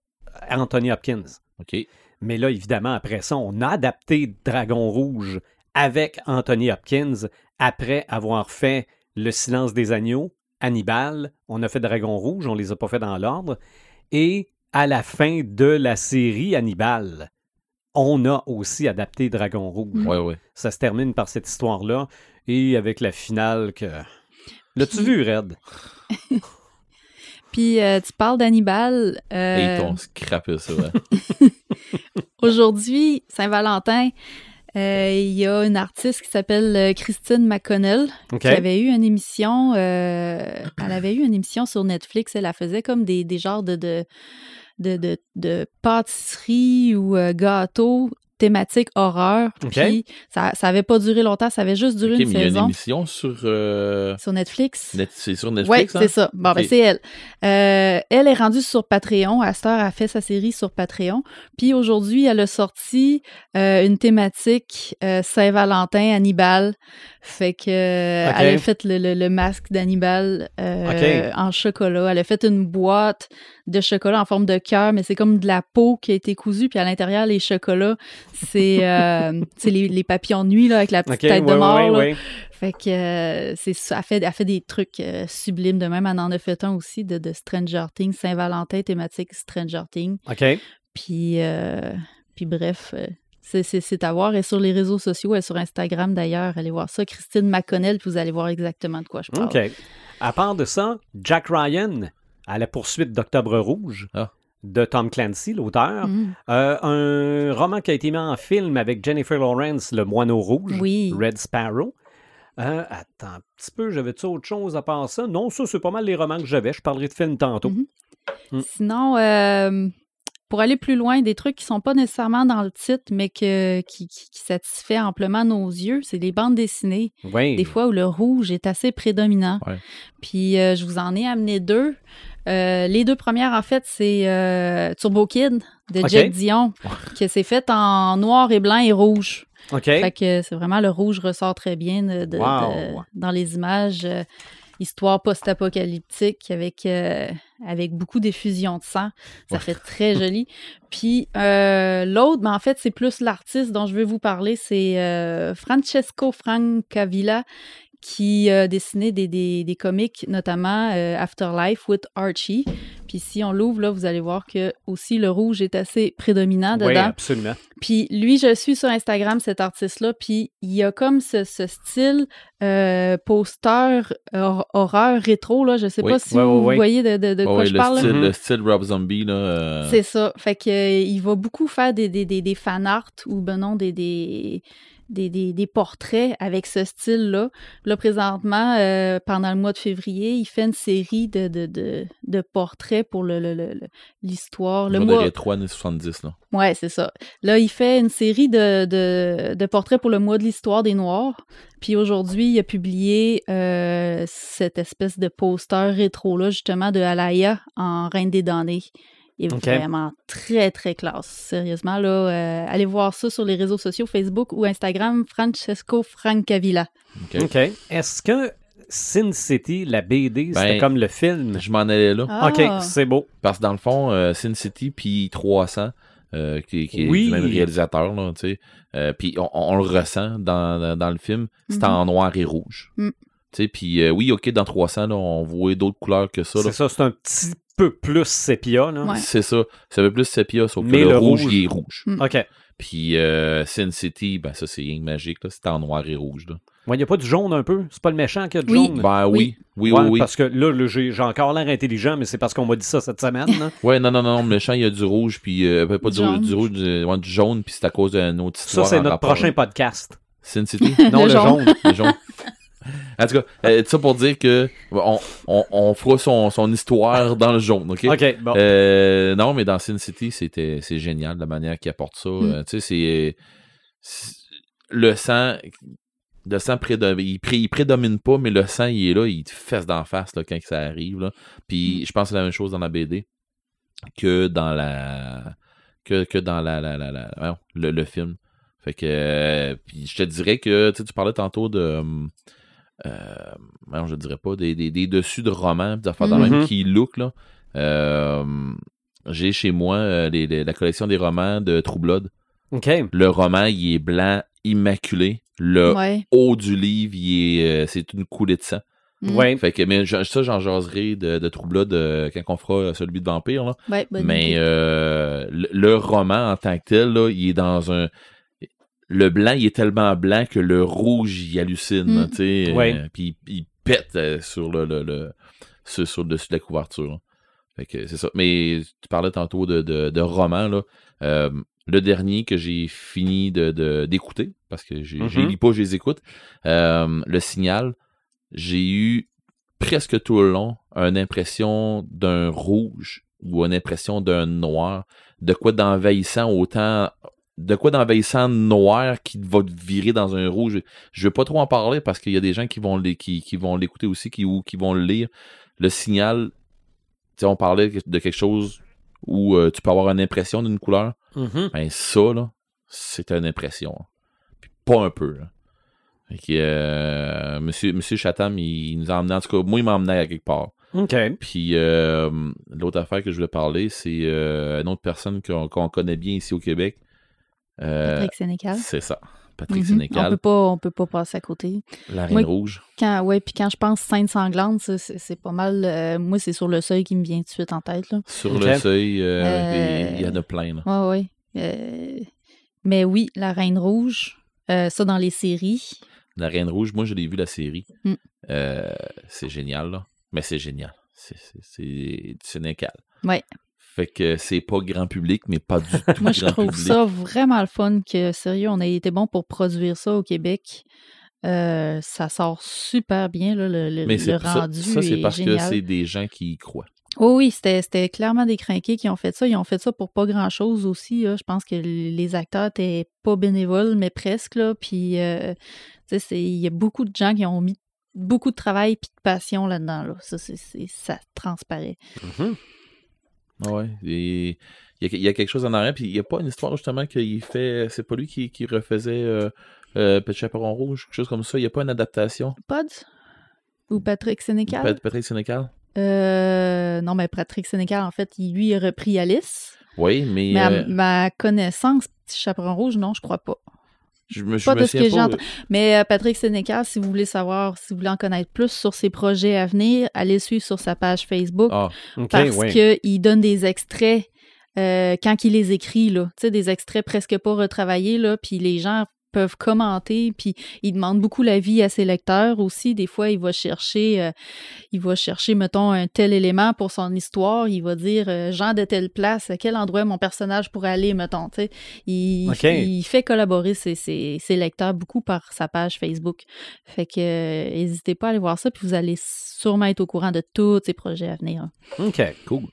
Anthony Hopkins. Ok. Mais là, évidemment, après ça, on a adapté Dragon Rouge avec Anthony Hopkins après avoir fait Le silence des agneaux, Hannibal. On a fait Dragon Rouge, on les a pas fait dans l'ordre. Et à la fin de la série Hannibal, on a aussi adapté Dragon Rouge. Ouais, ouais. Ça se termine par cette histoire-là et avec la finale que. L'as-tu Puis- vu, Red? (laughs) Puis euh, tu parles d'Hannibal. Et euh, ils t'ont scrappé ça. ouais. (laughs) Aujourd'hui, Saint-Valentin, euh, il y a une artiste qui s'appelle euh, Christine McConnell qui avait eu une émission. euh, elle avait eu une émission sur Netflix. Elle, elle faisait comme des, des genres de, de, de, de, de pâtisserie ou euh, gâteaux thématique horreur. Puis ça, ça avait pas duré longtemps, ça avait juste duré une mais il y a une saison émission sur. euh, sur Netflix. Net- c'est sur Oui, Netflix, hein? c'est ça. Bon, ben, c'est elle. Euh, elle est rendue sur Patreon. Elle a fait sa série sur Patreon. Puis aujourd'hui, elle a sorti euh, une thématique Saint-Valentin, Hannibal. Fait que elle a fait le, le- le masque d'Hannibal en chocolat. Elle a fait une boîte de chocolat en forme de cœur, mais c'est comme de la peau qui a été cousue. Puis à l'intérieur, les chocolats, c'est euh, (laughs) les, les papillons de nuit là, avec la petite tête ouais, de mort. ouais. Fait que euh, c'est ça. Fait, elle fait des trucs euh, sublimes de même. Elle en a fait un aussi de, de Stranger Things, Saint-Valentin, thématique Stranger Things. OK. Puis, puis bref, c'est- à voir. Est sur les réseaux sociaux, est sur Instagram d'ailleurs. Allez voir ça. Christine McConnell, puis vous allez voir exactement de quoi je parle. OK. À part de ça, Jack Ryan, à la poursuite d'Octobre Rouge, Ah. de Tom Clancy, l'auteur. Mhm. Euh, un roman qui a été mis en film avec Jennifer Lawrence, Le Moineau Rouge, Oui. Red Sparrow. Euh, attends un petit peu, j'avais-tu autre chose à part ça? Non, ça, c'est pas mal les romans que j'avais. Je parlerai de films tantôt. Mhm. Mm. Sinon, euh, pour aller plus loin, des trucs qui sont pas nécessairement dans le titre, mais que, qui, qui, qui satisfait amplement nos yeux, c'est les bandes dessinées. Oui. des fois où le rouge est assez prédominant. Ouais. Puis euh, je vous en ai amené deux. Euh, les deux premières, en fait, c'est euh, Turbo Kid de. Jack Dion, (laughs) que c'est fait en noir et blanc et rouge. OK. Fait que c'est vraiment le rouge ressort très bien de- de- Wow. de- dans les images. euh, histoire post-apocalyptique avec, euh, avec beaucoup d'effusion de sang. Ça Ouais. fait très (laughs) joli. Puis euh, l'autre, ben, en fait, c'est plus l'artiste dont je vais vous parler. C'est euh, Francesco Francavilla qui a dessiné des, des, des comics, notamment euh, Afterlife with Archie. Puis si on l'ouvre, là, vous allez voir que aussi le rouge est assez prédominant Oui, dedans. absolument. Puis lui, je suis sur Instagram, cet artiste-là, puis il a comme ce, ce style euh, poster hor- horreur rétro, là. Je sais Oui. pas si vous, voyez de, de- de Ouais, quoi je le, parle. style, le style Rob Zombie, là. euh, C'est ça. Fait que euh, il va beaucoup faire des, des, des, des fan art ou ben non, des, des, des, des, portraits avec ce style-là. Là, présentement, euh, pendant le mois de février, il fait une série de, de, de, de portraits pour le, le- le- le- l'histoire. Le mois, rétro années 70, là. Ouais, c'est ça. Là, il fait une série de, de, de portraits pour le mois de l'histoire des Noirs. Puis aujourd'hui, il a publié euh, cette espèce de poster rétro-là, justement, de Alaya en Reine des damnés. Il est vraiment très, très classe. Sérieusement, là, euh, allez voir ça sur les réseaux sociaux, Facebook ou Instagram, Francesco Francavilla. OK? Est-ce que Sin City, la BD, c'était Ben, comme le film? Je m'en allais là. Ah. OK, c'est beau. Parce que dans le fond, euh, Sin City puis 300, euh, qui, qui est Oui. du même réalisateur, là, tu sais. euh, puis on, on le ressent dans, dans le film, c'est Mhm. en noir et rouge. Mm. Tu sais, puis euh, oui, ok, dans 300, là, on voit d'autres couleurs que ça. C'est ça, c'est un petit peu plus sépia, là. Ouais. C'est ça. Ça veut plus sépia, sauf que Mais le, le rouge, rouge- il est rouge. Mm. OK. Puis euh, Sin City, ben ça, c'est rien de magique, là. C'est en noir et rouge, là. Il n'y a pas du jaune un peu? C'est pas le méchant qui a du Oui. jaune? Ben oui, oui, Ouais, oui, oui. Parce que là, là, j'ai j'ai encore l'air intelligent, mais c'est parce qu'on m'a dit ça cette semaine. là. (laughs) Ouais, non, non, non, le méchant, il y a du rouge, puis euh, pas du, Jaune. rouge, du rouge, du, ouais, du jaune, puis c'est à cause d'une autre ça, histoire. c'est en notre rapport prochain podcast. Sin City? (laughs) Non, le, Le jaune. jaune. Le jaune. (laughs) En tout cas, euh, ça pour dire que on, on, on fera son, son histoire dans le jaune, OK? OK, bon. Euh, non, mais dans Sin City, c'était c'est génial la manière qu'il apporte ça. Mm. Euh, tu sais, c'est- le sang. Le sang prédomine, il, pré- il prédomine pas, mais le sang, il est là, il te fesse d'en face là, quand ça arrive. Là. Puis je pense que c'est la même chose dans la BD que dans la que, que dans la, la, la, la- voyons, le, le film. Fait que euh, puis je te dirais que tu parlais tantôt de hum, euh, voyons, je dirais pas des, des, des dessus de romans, des affaires dans le Mhm. même qui look là. Euh, j'ai chez moi euh, les- les- la collection des romans de True Blood. OK. Le roman, il est blanc, immaculé. Le Ouais. haut du livre, il est, euh, c'est une coulée de sang. Mm. Ouais. Fait que mais je- ça, j'en jaserai de, de True Blood quand on fera celui de Vampire. Là. Ouais, Mais euh, le, le roman en tant que tel, là, il est dans un. Le blanc, il est tellement blanc que le rouge, il hallucine. Mm. tu sais, euh. Puis il, il pète euh, sur le, le, le- sur, sur le dessus de la couverture. là. Fait que c'est ça. Mais tu parlais tantôt de, de, de roman. Là. Euh, le dernier que j'ai fini de, de- d'écouter, parce que j'ai, j'ai lis pas, je les écoute. euh, le signal, j'ai eu presque tout le long une impression d'un rouge ou une impression d'un noir, de quoi d'envahissant autant de quoi d'envahissant noir qui va te virer dans un rouge. Je veux pas trop en parler parce qu'il y a des gens qui vont les, qui, qui vont l'écouter aussi, qui, ou qui vont le lire. Le signal, tu sais, on parlait de quelque chose où euh, tu peux avoir une impression d'une couleur. Mhm. Ben ça, là, c'est une impression. hein. Puis pas un peu. Là. Fait que, euh, monsieur, monsieur Chatham, il nous a emmené, en tout cas, moi, il m'a emmené à quelque part. Puis euh, l'autre affaire que je voulais parler, c'est euh, une autre personne qu'on qu'on connaît bien ici au Québec. Euh, Patrick Sénécal. c'est ça. Patrick Mhm. On Sénécal, peut pas, on peut pas passer à côté. la Reine Moi- Rouge. Quand, ouais, puis quand je pense scène sanglante, c'est pas mal. euh, moi, c'est sur le seuil qui me vient tout de suite en tête. Là. Sur le seuil, euh, Euh, il y en a plein. Là. Ouais, ouais. Euh, mais oui, la Reine Rouge, euh, ça dans les séries. La Reine Rouge, moi, je l'ai vu la série. Mm. Euh, c'est génial, là. Mais c'est génial. C'est- Sénécal. Ouais. Fait que c'est pas grand public, mais pas du tout Moi, je grand trouve public. ça vraiment le fun que, sérieux, on a été bon pour produire ça au Québec. Euh, ça sort super bien, là, le, le, Mais le c'est ça, rendu. ça, c'est est parce que c'est des gens qui y croient. Oh oui, c'était c'était clairement des crinqués qui ont fait ça. Ils ont fait ça pour pas grand-chose aussi. là. Je pense que les acteurs étaient pas bénévoles, mais presque. Là. Puis, euh, tu sais, c'est- il y a beaucoup de gens qui ont mis beaucoup de travail puis de passion là-dedans. Là. Ça, c'est, c'est- ça transparaît. Mhm. Ah Ouais. Et il y, a, il y a quelque chose en arrière, puis il n'y a pas une histoire justement qu'il fait. C'est pas lui qui, qui refaisait euh, euh, Petit Chaperon Rouge, quelque chose comme ça. Il n'y a pas une adaptation? Pods? Ou Patrick Sénécal? Pat- Patrick Sénécal. Euh, non, mais Patrick Sénécal, en fait, il, lui, il a repris Alice. Oui, mais, Mais à ma connaissance, Petit Chaperon Rouge, non, je crois pas. Je me, je pas me de ce que entendu. Mais euh, Patrick Sénécal, si vous voulez savoir, si vous voulez en connaître plus sur ses projets à venir, allez le suivre sur sa page Facebook Ah, parce ouais. qu'il donne des extraits euh, quand il les écrit, là. Tu sais, des extraits presque pas retravaillés, là, puis les gens peuvent commenter, puis il demande beaucoup l'avis à ses lecteurs aussi. Des fois, il va chercher, euh, il va chercher, mettons, un tel élément pour son histoire. Il va dire, euh, Jean de telle place, à quel endroit mon personnage pourrait aller, mettons, tu sais. Il, fait collaborer ses, ses- ses lecteurs beaucoup par sa page Facebook. Fait que, euh, n'hésitez pas à aller voir ça, puis vous allez sûrement être au courant de tous ses projets à venir. OK. cool.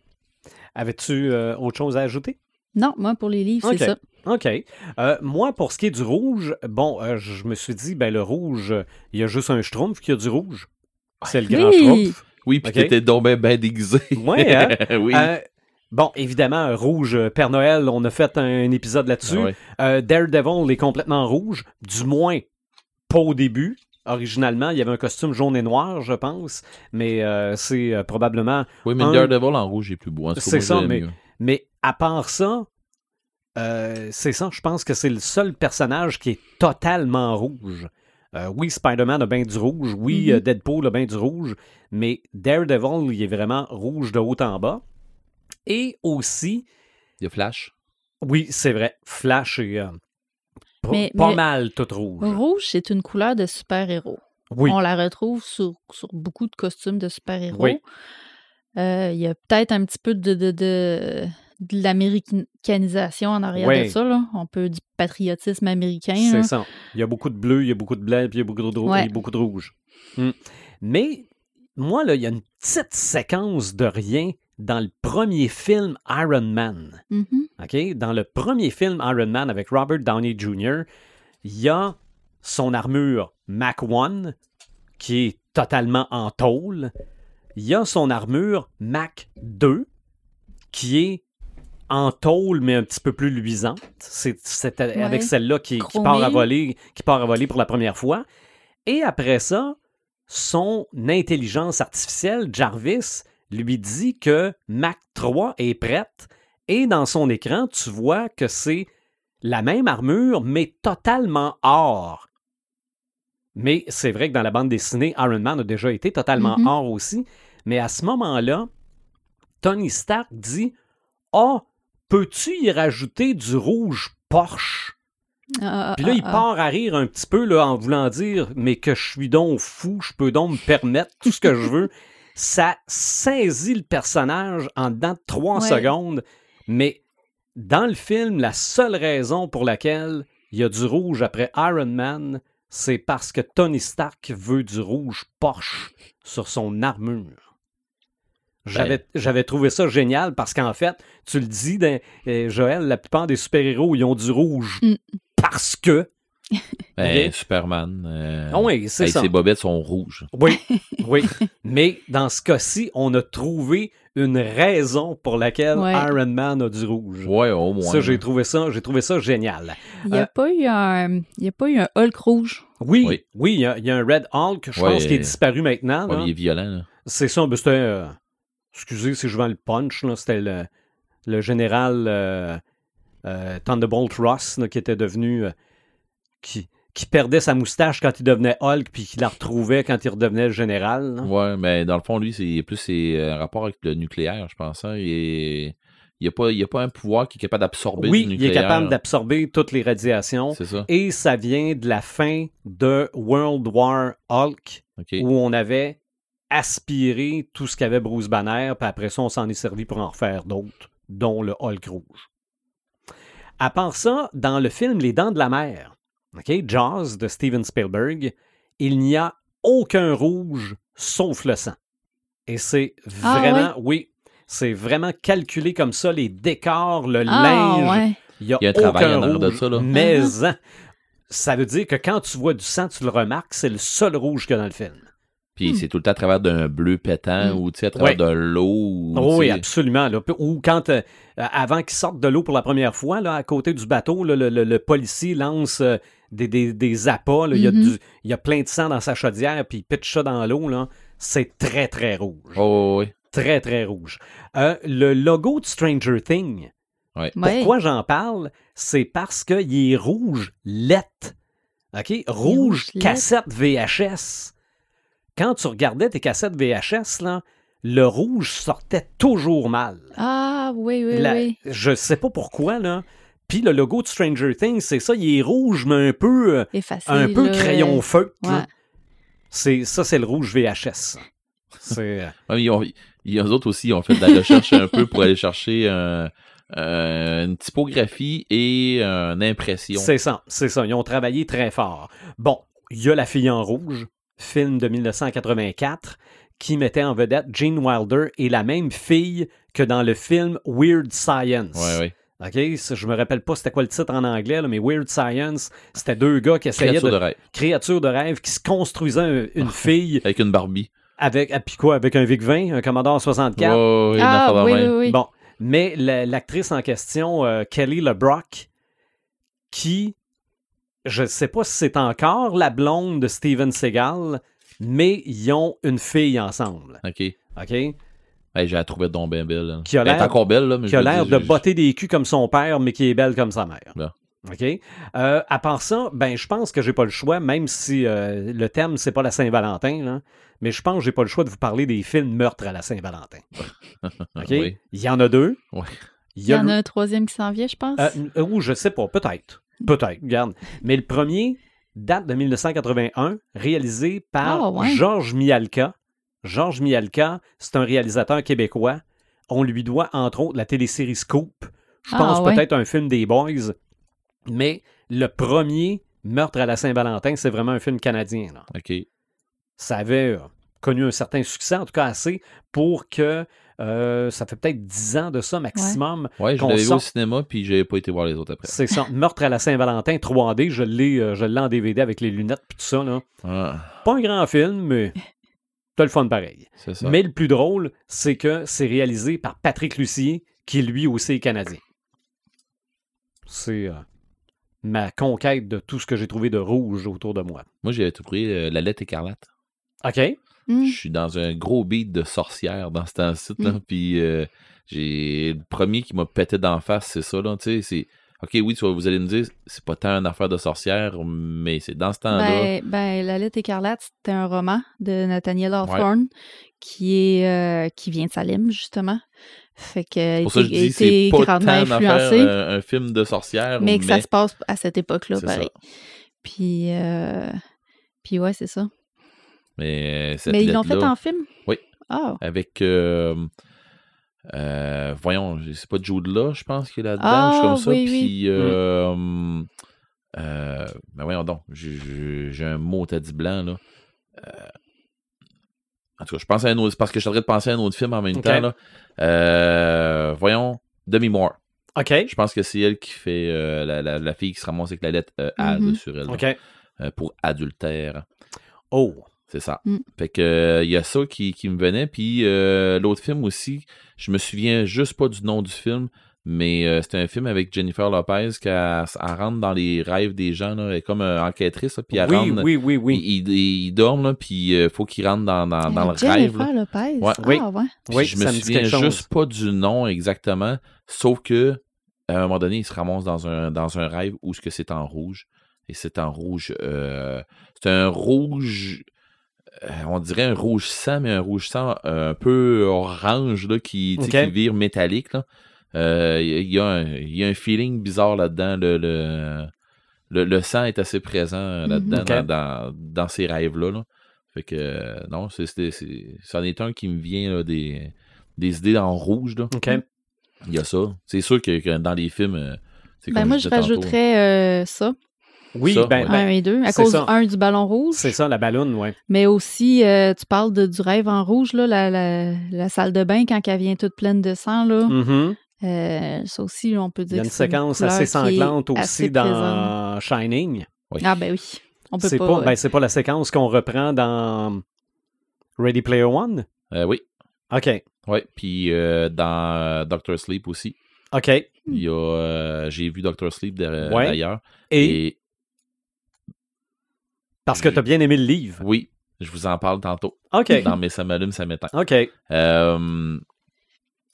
Avais-tu euh, autre chose à ajouter? Non, moi, pour les livres, c'est ça. OK. Euh, moi, pour ce qui est du rouge, bon, euh, je me suis dit, ben le rouge, euh, il y a juste un schtroumpf qui a du rouge. C'est le grand Oui. schtroumpf. Oui, puis Ok. t'étais donc ben, ben déguisé. Ouais, hein? (laughs) oui. Euh, bon, évidemment, rouge, Père Noël, on a fait un épisode là-dessus. Ah ouais. Euh, Daredevil est complètement rouge, du moins pas au début. Originalement, il y avait un costume jaune et noir, je pense, mais euh, c'est euh, probablement. Oui, mais un- Daredevil en rouge est plus beau. C'est ça, j'aime mais- mieux. Mais à part ça, euh, c'est ça, je pense que c'est le seul personnage qui est totalement rouge. Euh, oui, Spider-Man a bien du rouge, oui, Mhm. euh, Deadpool a bien du rouge, mais Daredevil, il est vraiment rouge de haut en bas. Et aussi, Il y a Flash. oui, c'est vrai, Flash est euh, pas, Mais- pas mais- mal tout rouge. Rouge, c'est une couleur de super-héros. Oui, On la retrouve sur, sur beaucoup de costumes de super-héros. Oui. Euh, Il y a peut-être un petit peu de, de, de, de l'américanisation en arrière de ça. Là. On peut du patriotisme américain. c'est ça. Il y a beaucoup de bleu, il y a beaucoup de blanc, puis il y a beaucoup de, rou- Ouais. il y a beaucoup de rouge. Hmm. Mais moi, là, il y a une petite séquence de rien dans le premier film Iron Man. Mhm. OK? Dans le premier film Iron Man avec Robert Downey Jr., il y a son armure Mach 1 qui est totalement en tôle. Il y a son armure Mach 2 qui est en tôle mais un petit peu plus luisante. C'est c'est avec celle-là qui, part à voler, qui part à voler pour la première fois. Et après ça, son intelligence artificielle, Jarvis, lui dit que Mach 3 est prête et dans son écran, tu vois que c'est la même armure, mais totalement or. Mais c'est vrai que dans la bande dessinée, Iron Man a déjà été totalement Mhm. or aussi. Mais à ce moment-là, Tony Stark dit Ah, peux-tu y rajouter du rouge Porsche? Ah, ah, puis là, il ah, ah. part à rire un petit peu là, en voulant dire Mais que je suis donc fou, je peux donc me permettre tout ce que je veux. (laughs) Ça saisit le personnage en dedans de trois Ouais. secondes. Mais dans le film, la seule raison pour laquelle il y a du rouge après Iron Man, c'est parce que Tony Stark veut du rouge Porsche sur son armure. J'avais, j'avais trouvé ça génial parce qu'en fait, tu le dis, dans- euh, Joël, la plupart des super-héros, ils ont du rouge Mm. parce que. (laughs) Ben. Superman. euh, oui, c'est hey, ça. Ses bobettes sont rouges. Oui, (laughs) oui. Mais dans ce cas-ci, on a trouvé une raison pour laquelle Ouais. Iron Man a du rouge. Ouais, au moins. Ça, j'ai trouvé ça, j'ai trouvé ça génial. Il n'y a, Euh, pas eu un- il y a pas eu un Hulk rouge? Oui, oui, Oui. il y, a- il y a un Red Hulk, je Ouais, pense, qui est disparu maintenant. Ouais, là. il est violent, là. C'est ça, ben, c'était. euh, excusez si je vends le punch, c'était le, le général euh, euh, Thunderbolt Ross là, qui était devenu. euh, qui, qui perdait sa moustache quand il devenait Hulk, puis qui la retrouvait quand il redevenait le général. là. Ouais, mais dans le fond, lui, c'est plus c'est un rapport avec le nucléaire, je pense. Hein. Il n'y a, pas- il y a pas un pouvoir qui est capable d'absorber Oui, du il est capable d'absorber toutes les radiations. Ça. Et ça vient de la fin de World War Hulk, où on avait aspiré tout ce qu'avait Bruce Banner, puis après ça, on s'en est servi pour en refaire d'autres, dont le Hulk rouge. À part ça, dans le film Les Dents de la Mer, OK, Jaws de Steven Spielberg, il n'y a aucun rouge sauf le sang. Et c'est Ah, vraiment, oui, c'est vraiment calculé comme ça, les décors, le Ah, linge, ouais. il y a, Il y a un travail aucun en arrière de rouge, ça, là. Mais Uh-huh. ça veut dire que quand tu vois du sang, tu le remarques, c'est le seul rouge qu'il y a dans le film. Puis Hmm. c'est tout le temps à travers d'un bleu pétant Hmm. ou tu sais, à travers Ouais. de l'eau. ou, Oh oui, absolument. là. Ou quand, euh, avant qu'ils sortent de l'eau pour la première fois, là, à côté du bateau, là, le, le- le policier lance euh, des, des, des appâts. là. Il, y a du- il y a plein de sang dans sa chaudière, puis il pitch ça dans l'eau. là. C'est très, très rouge. Oh, oui. Très, très rouge. Euh, le logo de Stranger Things, Ouais. pourquoi j'en parle? C'est parce qu'il est rouge lettre. OK? Rouge cassette VHS. Quand tu regardais tes cassettes VHS, là, le rouge sortait toujours mal. Ah, oui, oui, La- oui. Je sais pas pourquoi, là. Puis le logo de Stranger Things, c'est ça, il est rouge, mais un peu, euh, Effacé. un peu là, crayon euh, là. Ouais. C'est, ça, c'est le rouge VHS. C'est, euh, (laughs) Ouais, mais ils ont, ils, eux autres aussi, ils ont fait de la recherche un peu pour aller chercher un- un- une typographie et une impression. c'est ça, c'est ça. Ils ont travaillé très fort. Bon, il y a La fille en rouge, film de 1984, qui mettait en vedette Gene Wilder et la même fille que dans le film Weird Science. Ouais, ouais. OK? Je me rappelle pas c'était quoi le titre en anglais, là, mais Weird Science, c'était deux gars qui essayaient Créature de... de rêve. Créature de rêve qui se construisaient un- une (laughs) fille Avec une Barbie. avec, ah, puis quoi, avec un VIC-20, un Commodore 64. Ouais, ouais, une Ah, oui, oui, oui. Bon, mais la- l'actrice en question, euh, Kelly LeBrock, qui, je ne sais pas si c'est encore la blonde de Steven Seagal, mais ils ont une fille ensemble. OK. OK? Hey, j'ai la trouvé donc bien belle. là. Qui a Elle est l'air- encore belle, là. Mais Qui a l'air de botter des culs comme son père, mais qui est belle comme sa mère. OK? Euh, à part ça, ben, je pense que j'ai pas le choix, même si euh, le thème, c'est pas la Saint-Valentin, là, mais je pense que j'ai pas le choix de vous parler des films meurtres à la Saint-Valentin. (laughs) OK? Oui. Il y en a deux. Il y en a un troisième qui s'en vient, je pense. Euh, ou je sais pas, peut-être. Peut-être, regarde. Mais le premier date de 1981, réalisé par Ah, ouais. Georges Mialka. Georges Mialka, c'est un réalisateur québécois. On lui doit, entre autres, la télésérie Scoop. Je Ah, pense ouais. peut-être un film des Boys. Mais le premier, Meurtre à la Saint-Valentin, c'est vraiment un film canadien. là OK. ça avait euh, connu un certain succès, en tout cas assez, pour que euh, ça fait peut-être 10 ans de ça maximum. Ouais, je l'avais vu au cinéma, puis j'avais pas été voir les autres après. C'est ça, Meurtre à la Saint-Valentin 3D, je l'ai euh, je l'ai en DVD avec les lunettes puis tout ça. Là. Ah, Pas un grand film, mais t'as le fun pareil. ça. Mais le plus drôle, c'est que c'est réalisé par Patrick Lucier, qui lui aussi est canadien. C'est euh, ma conquête de tout ce que j'ai trouvé de rouge autour de moi. Moi, j'avais tout pris euh, La lettre écarlate. OK? Hmm. Je suis dans un gros beat de sorcière dans ce temps-ci, là, Mm. puis euh, j'ai le premier qui m'a pété d'en face, c'est ça, là, tu sais, c'est... OK, oui, tu vois, vous allez me dire, c'est pas tant une affaire de sorcière, mais c'est dans ce temps-là... Ben, ben, La lettre écarlate, c'était un roman de Nathaniel Hawthorne qui est euh, qui vient de Salem, justement. Fait que pour ça que je dis, c'est pas tant influencé, euh, un film de sorcière, mais mais... que ça se passe à cette époque-là, pareil. Puis, euh, puis ouais, c'est ça. Mais, euh, cette mais ils l'ont fait en film? Oui. Ah, Avec... euh, euh, voyons, c'est pas Jude là, je pense qu'il est là-dedans, Ah, suis comme ça, oui, oui. puis... euh, ben voyons donc, j'ai- un mot t'as dit blanc, là. Euh, en tout cas, je pense à un autre, parce que je suis en train de penser à un autre film en même temps, là. Euh, voyons, Demi Moore. OK. Je pense que c'est elle qui fait euh, la, la- la fille qui se ramasse avec la lettre euh, A Mhm. sur elle, là, OK. euh, pour adultère. Oh. C'est ça. Mm. Fait que euh, il y a ça qui, qui me venait. Puis euh, l'autre film aussi, je me souviens juste pas du nom du film, mais euh, c'était un film avec Jennifer Lopez qui rentre dans les rêves des gens, là, elle est comme euh, enquêtrice, là, puis elle Oui, rentre. oui, oui, oui. Ils dorment, là, puis il faut qu'ils rentrent dans, dans, dans le rêve. Jennifer Lopez? Ouais. Oui. Ah, ouais. Puis Oui, je me souviens chose. juste pas du nom exactement, sauf que à un moment donné, il se ramasse dans un, dans un rêve où ce que c'est en rouge. Et c'est en rouge. euh, c'est un rouge. Euh, on dirait un rouge sang, mais un rouge sang euh, un peu orange là, qui, qui vire métallique. là. Euh, Il y, a un- il y a un feeling bizarre là-dedans. Le, le, le, le sang est assez présent euh, là-dedans dans, dans, dans ces rêves-là. là. Fait que non, c'est, c'est, c'est- c'en est un qui me vient là, des, des idées en rouge. Là. Il y a ça. C'est sûr que, que dans les films, c'est Ben moi, je tantôt. rajouterais euh, ça, Oui, Ça, ben, ouais. ben, un et deux, à c'est cause ça. un du ballon rouge. c'est ça, la balloune, ouais. Mais aussi, euh, tu parles de, du rêve en rouge, là, la, la, la salle de bain, quand elle vient toute pleine de sang. Là. Mhm. Euh, ça aussi, on peut Il y dire a une séquence assez sanglante aussi assez dans présente. Shining. Oui. Ah ben oui, on peut C'est pas... pas, euh, ben, c'est pas la séquence qu'on reprend dans Ready Player One? Euh, oui, OK. oui. Puis euh, dans Doctor Sleep aussi. OK. Il y a, euh, j'ai vu Doctor Sleep Ouais. d'ailleurs. Et, Et parce que tu as bien aimé le livre. oui, je vous en parle tantôt. OK. Dans mes ça m'allume, ça m'éteint. OK. Euh,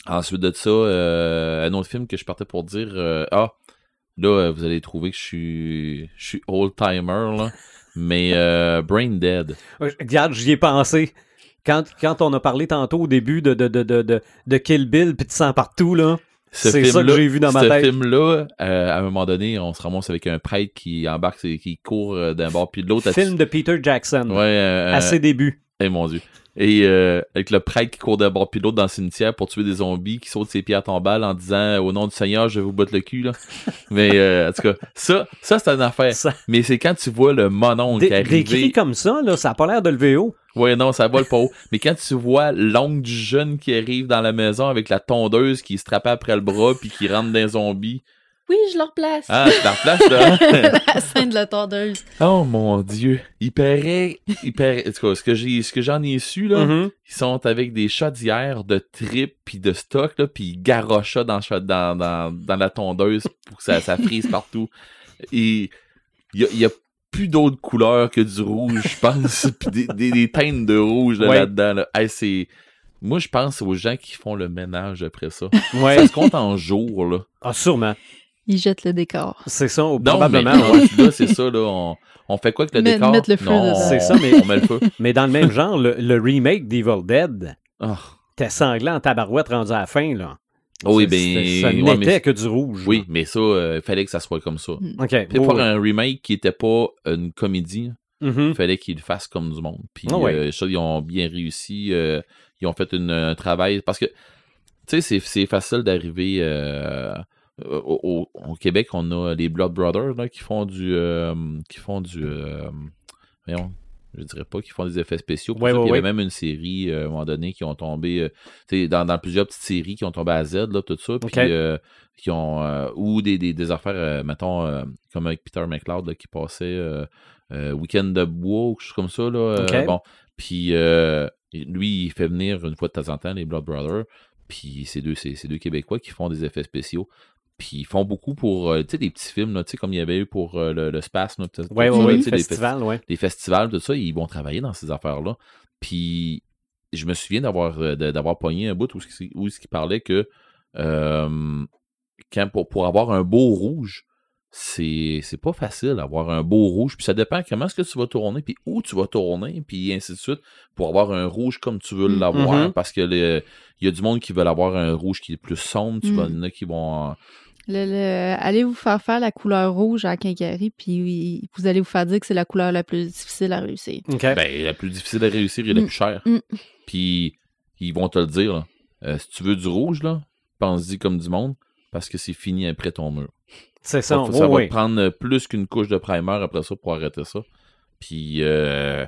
ensuite de ça, euh, un autre film que je partais pour dire euh, Ah, là, vous allez trouver que je suis, je suis old-timer, là. (laughs) Mais euh, Brain Dead. Regarde, j'y ai pensé. Quand, quand on a parlé tantôt au début de, de, de, de, de, de Kill Bill puis de sang partout, là. Ce C'est ça que j'ai vu dans ma ce tête. film-là, euh, à un moment donné, on se ramasse avec un prêtre qui embarque, et qui court euh, d'un bord puis de l'autre. Film de Peter Jackson. Ouais, euh, À ses débuts. Eh mon dieu. Et euh, avec le prêtre qui court d'un bord puis de l'autre dans le cimetière pour tuer des zombies qui sautent ses pierres tombales en disant au nom du Seigneur, je vais vous battre le cul là. (laughs) Mais euh, en tout cas, ça, ça c'est une affaire. Ça- Mais c'est quand tu vois le monon qui arrivé. comme ça, là, ça n'a pas l'air de lever haut. Ouais, non, ça vole pas haut. Mais quand tu vois l'oncle du jeune qui arrive dans la maison avec la tondeuse qui se trappe après le bras puis qui rentre dans un zombie. Oui, je le replace. Ah, c'est en place là. (laughs) la scène de la tondeuse. oh mon dieu. Il paraît. Il paraît. En tout cas, ce que j'ai ce que j'en ai su là. Mhm. Ils sont avec des chaudières de trip puis de stock, là, puis ils garochent ça dans, dans, dans, dans la tondeuse pour que ça, ça frise partout. Et il y a, il y a plus d'autres couleurs que du rouge, je pense, (laughs) puis des, des, des teintes de rouge Ouais. là-dedans. Là. Hey, c'est... Moi, je pense aux gens qui font le ménage après ça. Ouais. Ça se compte en jours, là. Ah, sûrement. Il jette le décor. C'est ça, Non, probablement. mais ouais. là, c'est ça, là. On, on fait quoi avec le Met- décor? mettre le feu non, dedans. on- C'est ça, mais- On met le feu. Mais dans le même genre, le, le remake d'Evil Dead, Ah. t'es sanglant en tabarouette rendu à la fin, là. Oui, C'est- ben, Ça ouais, n'était mais- que du rouge. Oui, mais ça, euh, il fallait que ça soit comme ça. OK. Puis oui, pour oui. un remake qui était pas une comédie, Mhm. il fallait qu'ils le fassent comme du monde. Puis Ah ouais. euh, ça, ils ont bien réussi. euh, ils ont fait une- un travail. Parce que, tu sais, c'est- c'est facile d'arriver. euh, au, au- au Québec, on a les Blood Brothers là, qui font du. euh, qui font du. euh, voyons, je dirais pas qu'ils font des effets spéciaux. Ouais, ouais, il y ouais. avait même une série euh, à un moment donné qui ont tombé. euh, dans, dans plusieurs petites séries qui ont tombé à Z, là, tout ça. Puis, euh, qui ont. ou des, des, des affaires, mettons, comme avec Peter McLeod là, qui passait. Weekend de bois ou quelque chose comme ça. Là, bon, puis lui, il fait venir une fois de temps en temps les Blood Brothers. Puis c'est deux, deux Québécois qui font des effets spéciaux. Puis ils font beaucoup pour, euh, tu sais, des petits films, là, comme il y avait eu pour euh, le, le Space. là, Ouais, ouais, ça, des festi- festival, ouais. des festivals, tout ça, ils vont travailler dans ces affaires-là. Puis je me souviens d'avoir euh, d'avoir pogné un bout où, où qui parlait que euh, quand pour, pour avoir un beau rouge, c'est pas facile d'avoir un beau rouge. Puis ça dépend comment est-ce que tu vas tourner, puis où tu vas tourner, puis ainsi de suite, pour avoir un rouge comme tu veux Mm. l'avoir. Mhm. Parce que il y a du monde qui veut avoir un rouge qui est plus sombre, tu Mm. vas il y en a qui vont. Le- le- allez vous faire faire la couleur rouge à Quincaillerie, puis oui, vous allez vous faire dire que c'est la couleur la plus difficile à réussir. Ben, la plus difficile à réussir et la Mm. plus chère. Mm. Puis, ils vont te le dire, là. Euh, si tu veux du rouge, là, pense-y comme du monde, parce que c'est fini après ton mur. c'est ça. Ça, ça va oui. te prendre plus qu'une couche de primer après ça pour arrêter ça. Puis, euh,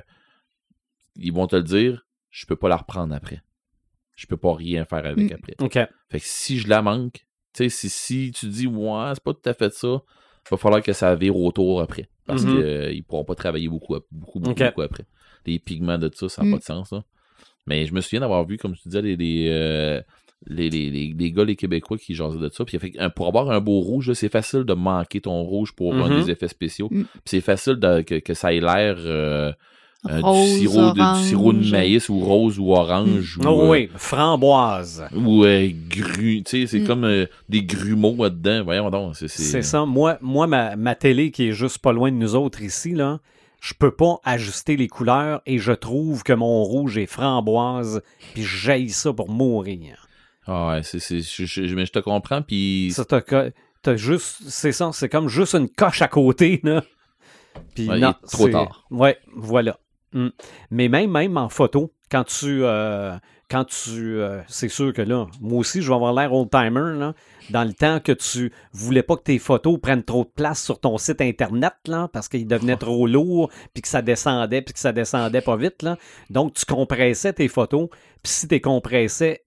ils vont te le dire, je peux pas la reprendre après. Je peux pas rien faire avec Mm. après. Fait que si je la manque, sais, si, si tu dis, ouais, c'est pas tout à fait ça, il va falloir que ça vire autour après. Parce Mhm. qu'ils pourront pas travailler beaucoup, beaucoup, beaucoup, après. Les pigments de ça, ça n'a Mm. pas de sens, là. Mais je me souviens d'avoir vu, comme tu disais, les, les, euh, les, les, les- les gars, les Québécois qui jasaient de ça. Puis pour avoir un beau rouge, là, c'est facile de manquer ton rouge pour euh, Mhm. des effets spéciaux. Mm. Puis c'est facile de- que, que ça ait l'air euh, euh, Rose, du, sirop, de, du sirop de maïs ou rose ou orange. ou, Oh, euh, oui, framboise. ou euh, gru, tu sais, c'est Mm. comme euh, des grumeaux là-dedans. Voyons donc, c'est... C'est ça. Moi, moi ma, ma télé qui est juste pas loin de nous autres ici, là, je peux pas ajuster les couleurs et je trouve que mon rouge est framboise, puis j'aille ça pour mourir. Ah ouais, c'est... c'est je, je- mais je te comprends, puis... Ça, t'as, juste, c'est ça, c'est comme juste une coche à côté, là. Puis Ouais, non, trop c'est- tard. Ouais, voilà. Mm. Mais même, même en photo, quand tu, euh, quand tu, euh, c'est sûr que là, moi aussi, je vais avoir l'air old timer là. Dans le temps que tu voulais pas que tes photos prennent trop de place sur ton site internet là, parce qu'ils devenaient trop lourds, puis que ça descendait, puis que ça descendait pas vite là. Donc tu compressais tes photos, puis si tu compressais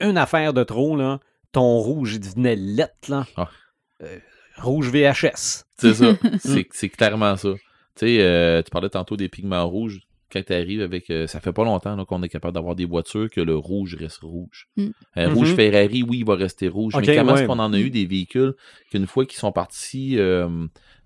une affaire de trop là, ton rouge il devenait lettre là. Ah. Euh, rouge VHS. C'est ça. (laughs) c'est, c'est clairement ça. Tu sais, euh, tu parlais tantôt des pigments rouges. Quand tu arrives avec. euh, ça fait pas longtemps qu'on est capable d'avoir des voitures que le rouge reste rouge. Mm. Un rouge Mhm. Ferrari, oui, il va rester rouge. Mais comment ouais. est-ce qu'on en a eu des véhicules qu'une fois qu'ils sont partis euh,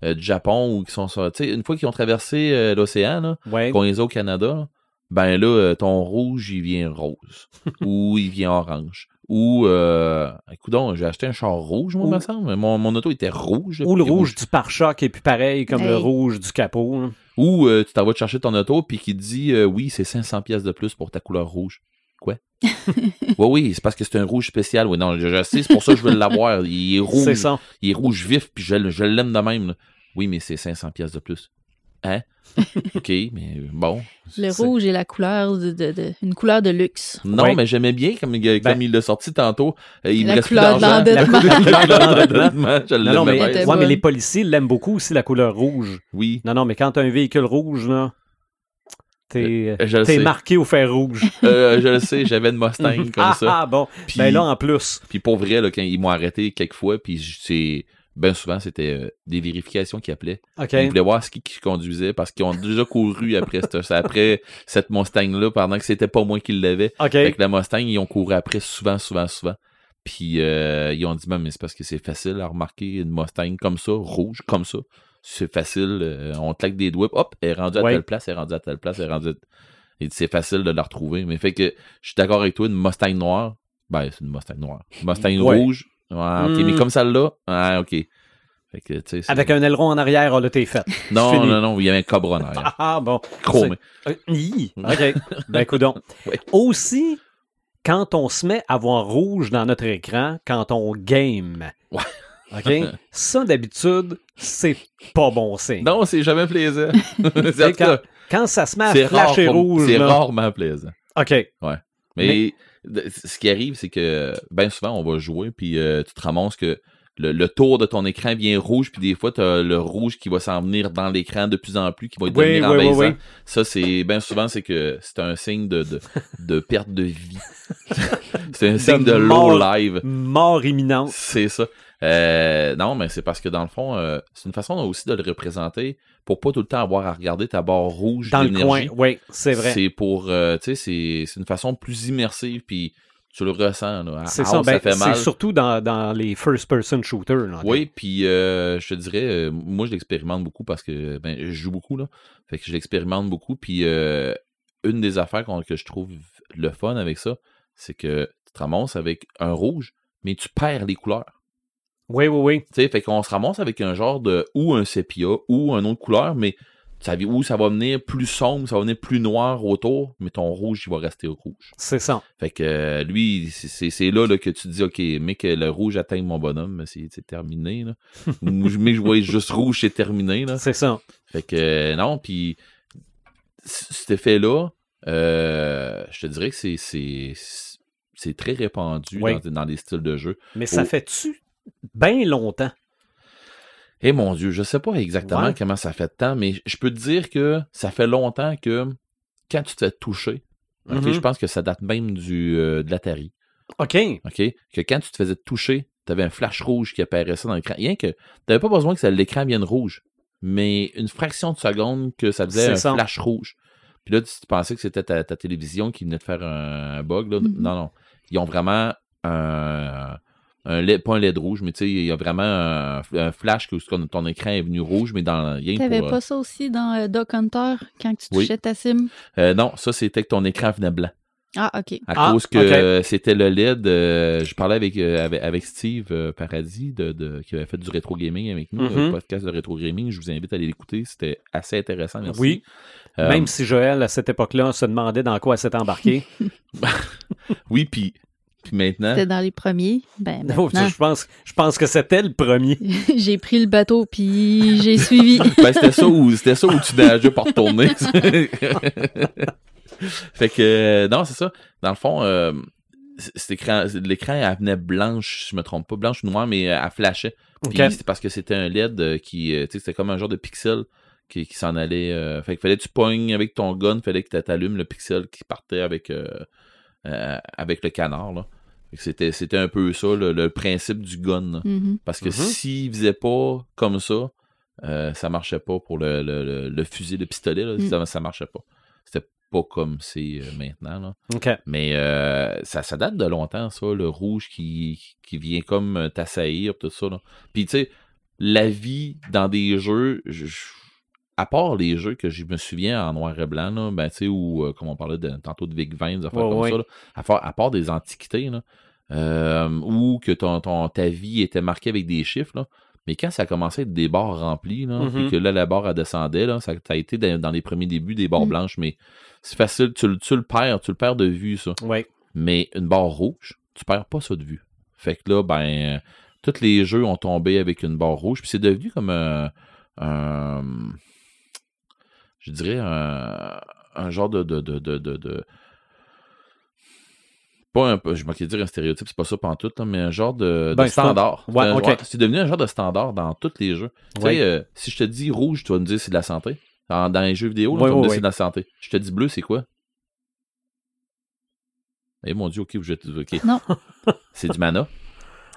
euh, du Japon ou qu'ils sont. sais, une fois qu'ils ont traversé euh, l'océan, Ouais. qu'on les a au Canada, là, ben là, euh, ton rouge, il vient rose. (laughs) ou il vient orange. Ou, euh, écoute donc, j'ai acheté un char rouge, moi, Ou- me semble. Mon, mon auto était rouge. Ou le rouge du pare-choc est plus pareil comme le rouge du capot. là. Ou euh, tu t'en vas te chercher ton auto, puis qui te dit, euh, oui, c'est 500 pièces de plus pour ta couleur rouge. Quoi? (laughs) oui, oui, c'est parce que c'est un rouge spécial. Oui, non, je, je sais, c'est pour ça que je veux l'avoir. Il est rouge. C'est ça. Il est rouge vif, puis je, je l'aime de même. là. Oui, mais c'est 500 pièces de plus. Hein? (laughs) OK, mais euh, bon. Le rouge est la couleur de, de- de- une couleur de luxe. Non, Ouais. mais j'aimais bien comme, comme Ben- il l'a sorti tantôt. Euh, il me La reste plus couleur de d'argent. l'endettement. (laughs) La couleur de l'endettement. Je (laughs) Non, non, mais, mais les policiers l'aiment beaucoup aussi, la couleur rouge. Oui. Non, non, mais quand t'as un véhicule rouge, là, t'es, Euh, marqué au fer rouge. Euh, je le sais, j'avais une Mustang comme ah, ça. ah, bon. Puis, Ben là, en plus. puis pour vrai, là, quand ils m'ont arrêté quelques fois, puis c'est... Ben souvent, c'était euh, des vérifications qui appelaient. OK. Ils voulaient voir ce qui, qui conduisait parce qu'ils ont déjà couru après cette, (laughs) après cette Mustang-là pendant que c'était pas moi qui l'avais. OK. Avec la Mustang, ils ont couru après souvent, souvent, souvent. Puis euh, ils ont dit, Ben, mais c'est parce que c'est facile à remarquer une Mustang comme ça, rouge, comme ça. C'est facile, euh, on claque des doigts, hop, elle est rendue à Ouais. telle place, elle est rendue à telle place, elle est rendue à... C'est facile de la retrouver. Mais fait que je suis d'accord avec toi, une Mustang noire, ben c'est une Mustang noire. Mustang Ouais. rouge, ouais, ok, Hmm. mais comme celle-là, ah, ok. Fait que, Avec un aileron en arrière, l'a t'es fait. (laughs) Non, non, non, il y avait un cobra en arrière. (laughs) Ah, bon. Chromé. Euh, (laughs) OK. Ben, coudon. Ouais. Aussi, quand on se met à voir rouge dans notre écran, quand on game. Ouais. OK? Ça, d'habitude, c'est pas bon signe. Non, c'est jamais plaisant. Quand, quand ça se met à rare flasher rouge. C'est là. rarement plaisant. OK. Mais, Mais- ce qui arrive, c'est que bien souvent, on va jouer, puis euh, tu te ramasses que le, le tour de ton écran vient rouge, puis des fois, tu as le rouge qui va s'en venir dans l'écran de plus en plus, qui va devenir oui, oui. Ça, c'est bien souvent, c'est que c'est un signe de, de, de perte de vie. (laughs) c'est un signe de low live. Mort imminente. C'est ça. Euh, non, mais c'est parce que dans le fond, euh, c'est une façon aussi de le représenter pour pas tout le temps avoir à regarder ta barre rouge Dans le coin. Oui, c'est vrai. C'est pour, euh, tu sais, c'est- c'est une façon plus immersive, puis tu le ressens. là. C'est ça. Ben, fait c'est mal. surtout dans, dans les first-person shooters. là. Oui, puis je te dirais, moi je l'expérimente beaucoup parce que ben, je joue beaucoup, là. Fait que je l'expérimente beaucoup, puis une des affaires que je trouve le fun avec ça, c'est que tu te ramasses avec un rouge, mais tu perds les couleurs. Oui, oui, oui. Tu sais, fait qu'on se ramasse avec un genre de ou un sépia ou un autre couleur, mais ça, ou ça va venir plus sombre, ça va venir plus noir autour, mais ton rouge, il va rester rouge. C'est ça. Fait que euh, lui, c'est- là, là que tu te dis, OK, mais que le rouge atteigne mon bonhomme, c'est terminé. Là. (laughs) Mais que je voyais juste rouge, c'est terminé. C'est ça. Fait que euh, non, puis cet effet-là, euh, je te dirais que c'est- très répandu Oui. dans, dans les styles de jeu. Mais ça Oh. fait-tu bien longtemps? Eh mon Dieu, je sais pas exactement Ouais. comment ça fait de temps, mais je peux te dire que ça fait longtemps que quand tu te fais toucher, Mhm. je pense que ça date même du, euh, de l'Atari. OK. OK? Que quand tu te faisais toucher, tu avais un flash rouge qui apparaissait dans l'écran. Rien que tu n'avais pas besoin que l'écran vienne rouge, mais une fraction de seconde que ça faisait un ça. flash rouge. Puis là, tu pensais que c'était ta, ta télévision qui venait de faire un, bug. Là. Mhm. Non, non. Ils ont vraiment un. Un LED, pas un LED rouge, mais tu sais, il y a vraiment un, un flash que ton, ton écran est venu rouge, mais dans rien T'avais pour, euh, pas ça aussi dans euh, Doc Hunter quand tu Oui. touchais ta sim? euh, non, ça c'était que ton écran venait blanc. Ah, ok. À Ah, cause que euh, c'était le LED. euh, je parlais avec, euh, avec, avec Steve euh, Paradis de, de- qui avait fait du rétro gaming avec nous, le podcast de rétro gaming. Je vous invite à aller l'écouter. C'était assez intéressant. Merci. Oui. Euh, Même si Joël, à cette époque-là, se demandait dans quoi elle s'était embarqué. (laughs) (laughs) Oui, puis puis maintenant? C'était dans les premiers. Ben, (laughs) Oh, maintenant, je, pense, je pense que c'était le premier. (laughs) j'ai pris le bateau puis j'ai suivi. (laughs) Ben, c'était ça où c'était ça où tu nageais pour retourner. fait que euh, non, c'est ça. Dans le fond, euh, l'écran elle venait blanche, si je me trompe pas, blanche ou noire, mais euh, elle flashait. Puis OK. c'est parce que c'était un LED euh, qui, euh, tu sais, c'était comme un genre de pixel qui, qui s'en allait. euh, fait qu'il fallait que tu pognes avec ton gun, fallait que tu allumes le pixel qui partait avec euh, euh, avec le canard là. C'était, c'était un peu ça, le, le principe du gun. Mhm. Parce que Mhm. s'il faisait pas comme ça, euh, ça marchait pas pour le, le, le- le fusil de pistolet, là, Mm. ça, ça marchait pas. c'était pas comme c'est euh, maintenant. Là. OK. Mais euh, ça, ça date de longtemps, ça, le rouge qui, qui vient comme t'assaillir, tout ça. Là. Puis, tu sais, la vie dans des jeux, je- je- à part les jeux que je me souviens en noir et blanc, là, ben, ou euh, comme on parlait de, tantôt de Vic 20, des affaires Ouais, comme ouais. ça, là, à, part, à part des antiquités, là, euh, ou que ton, ton, ta vie était marquée avec des chiffres, là, mais quand ça a commencé à être des barres remplies, là, Mhm. puis que là, la barre elle descendait, là, ça, ça a été dans, dans les premiers débuts des barres Mhm. blanches, mais c'est facile, tu, le- tu le perds, tu le perds de vue, ça. Mais une barre rouge, tu perds pas ça de vue. Fait que là, ben, tous les jeux ont tombé avec une barre rouge, puis c'est devenu comme un, un- je dirais un, un genre de, de, de, de, de- de- pas un, je m'en dire un stéréotype, c'est pas ça pantoute, là, mais un genre de, Ben, standard. Ouais, C'est un- ok. C'est devenu un genre de standard dans tous les jeux. Tu Ouais. sais, euh, si je te dis rouge, tu vas me dire c'est de la santé. Dans, dans les jeux vidéo, là, tu vas me dire ouais. c'est de la santé. Je te dis bleu, c'est quoi? Eh mon dieu, ok, vous êtes. ok. (laughs) Non. c'est du mana.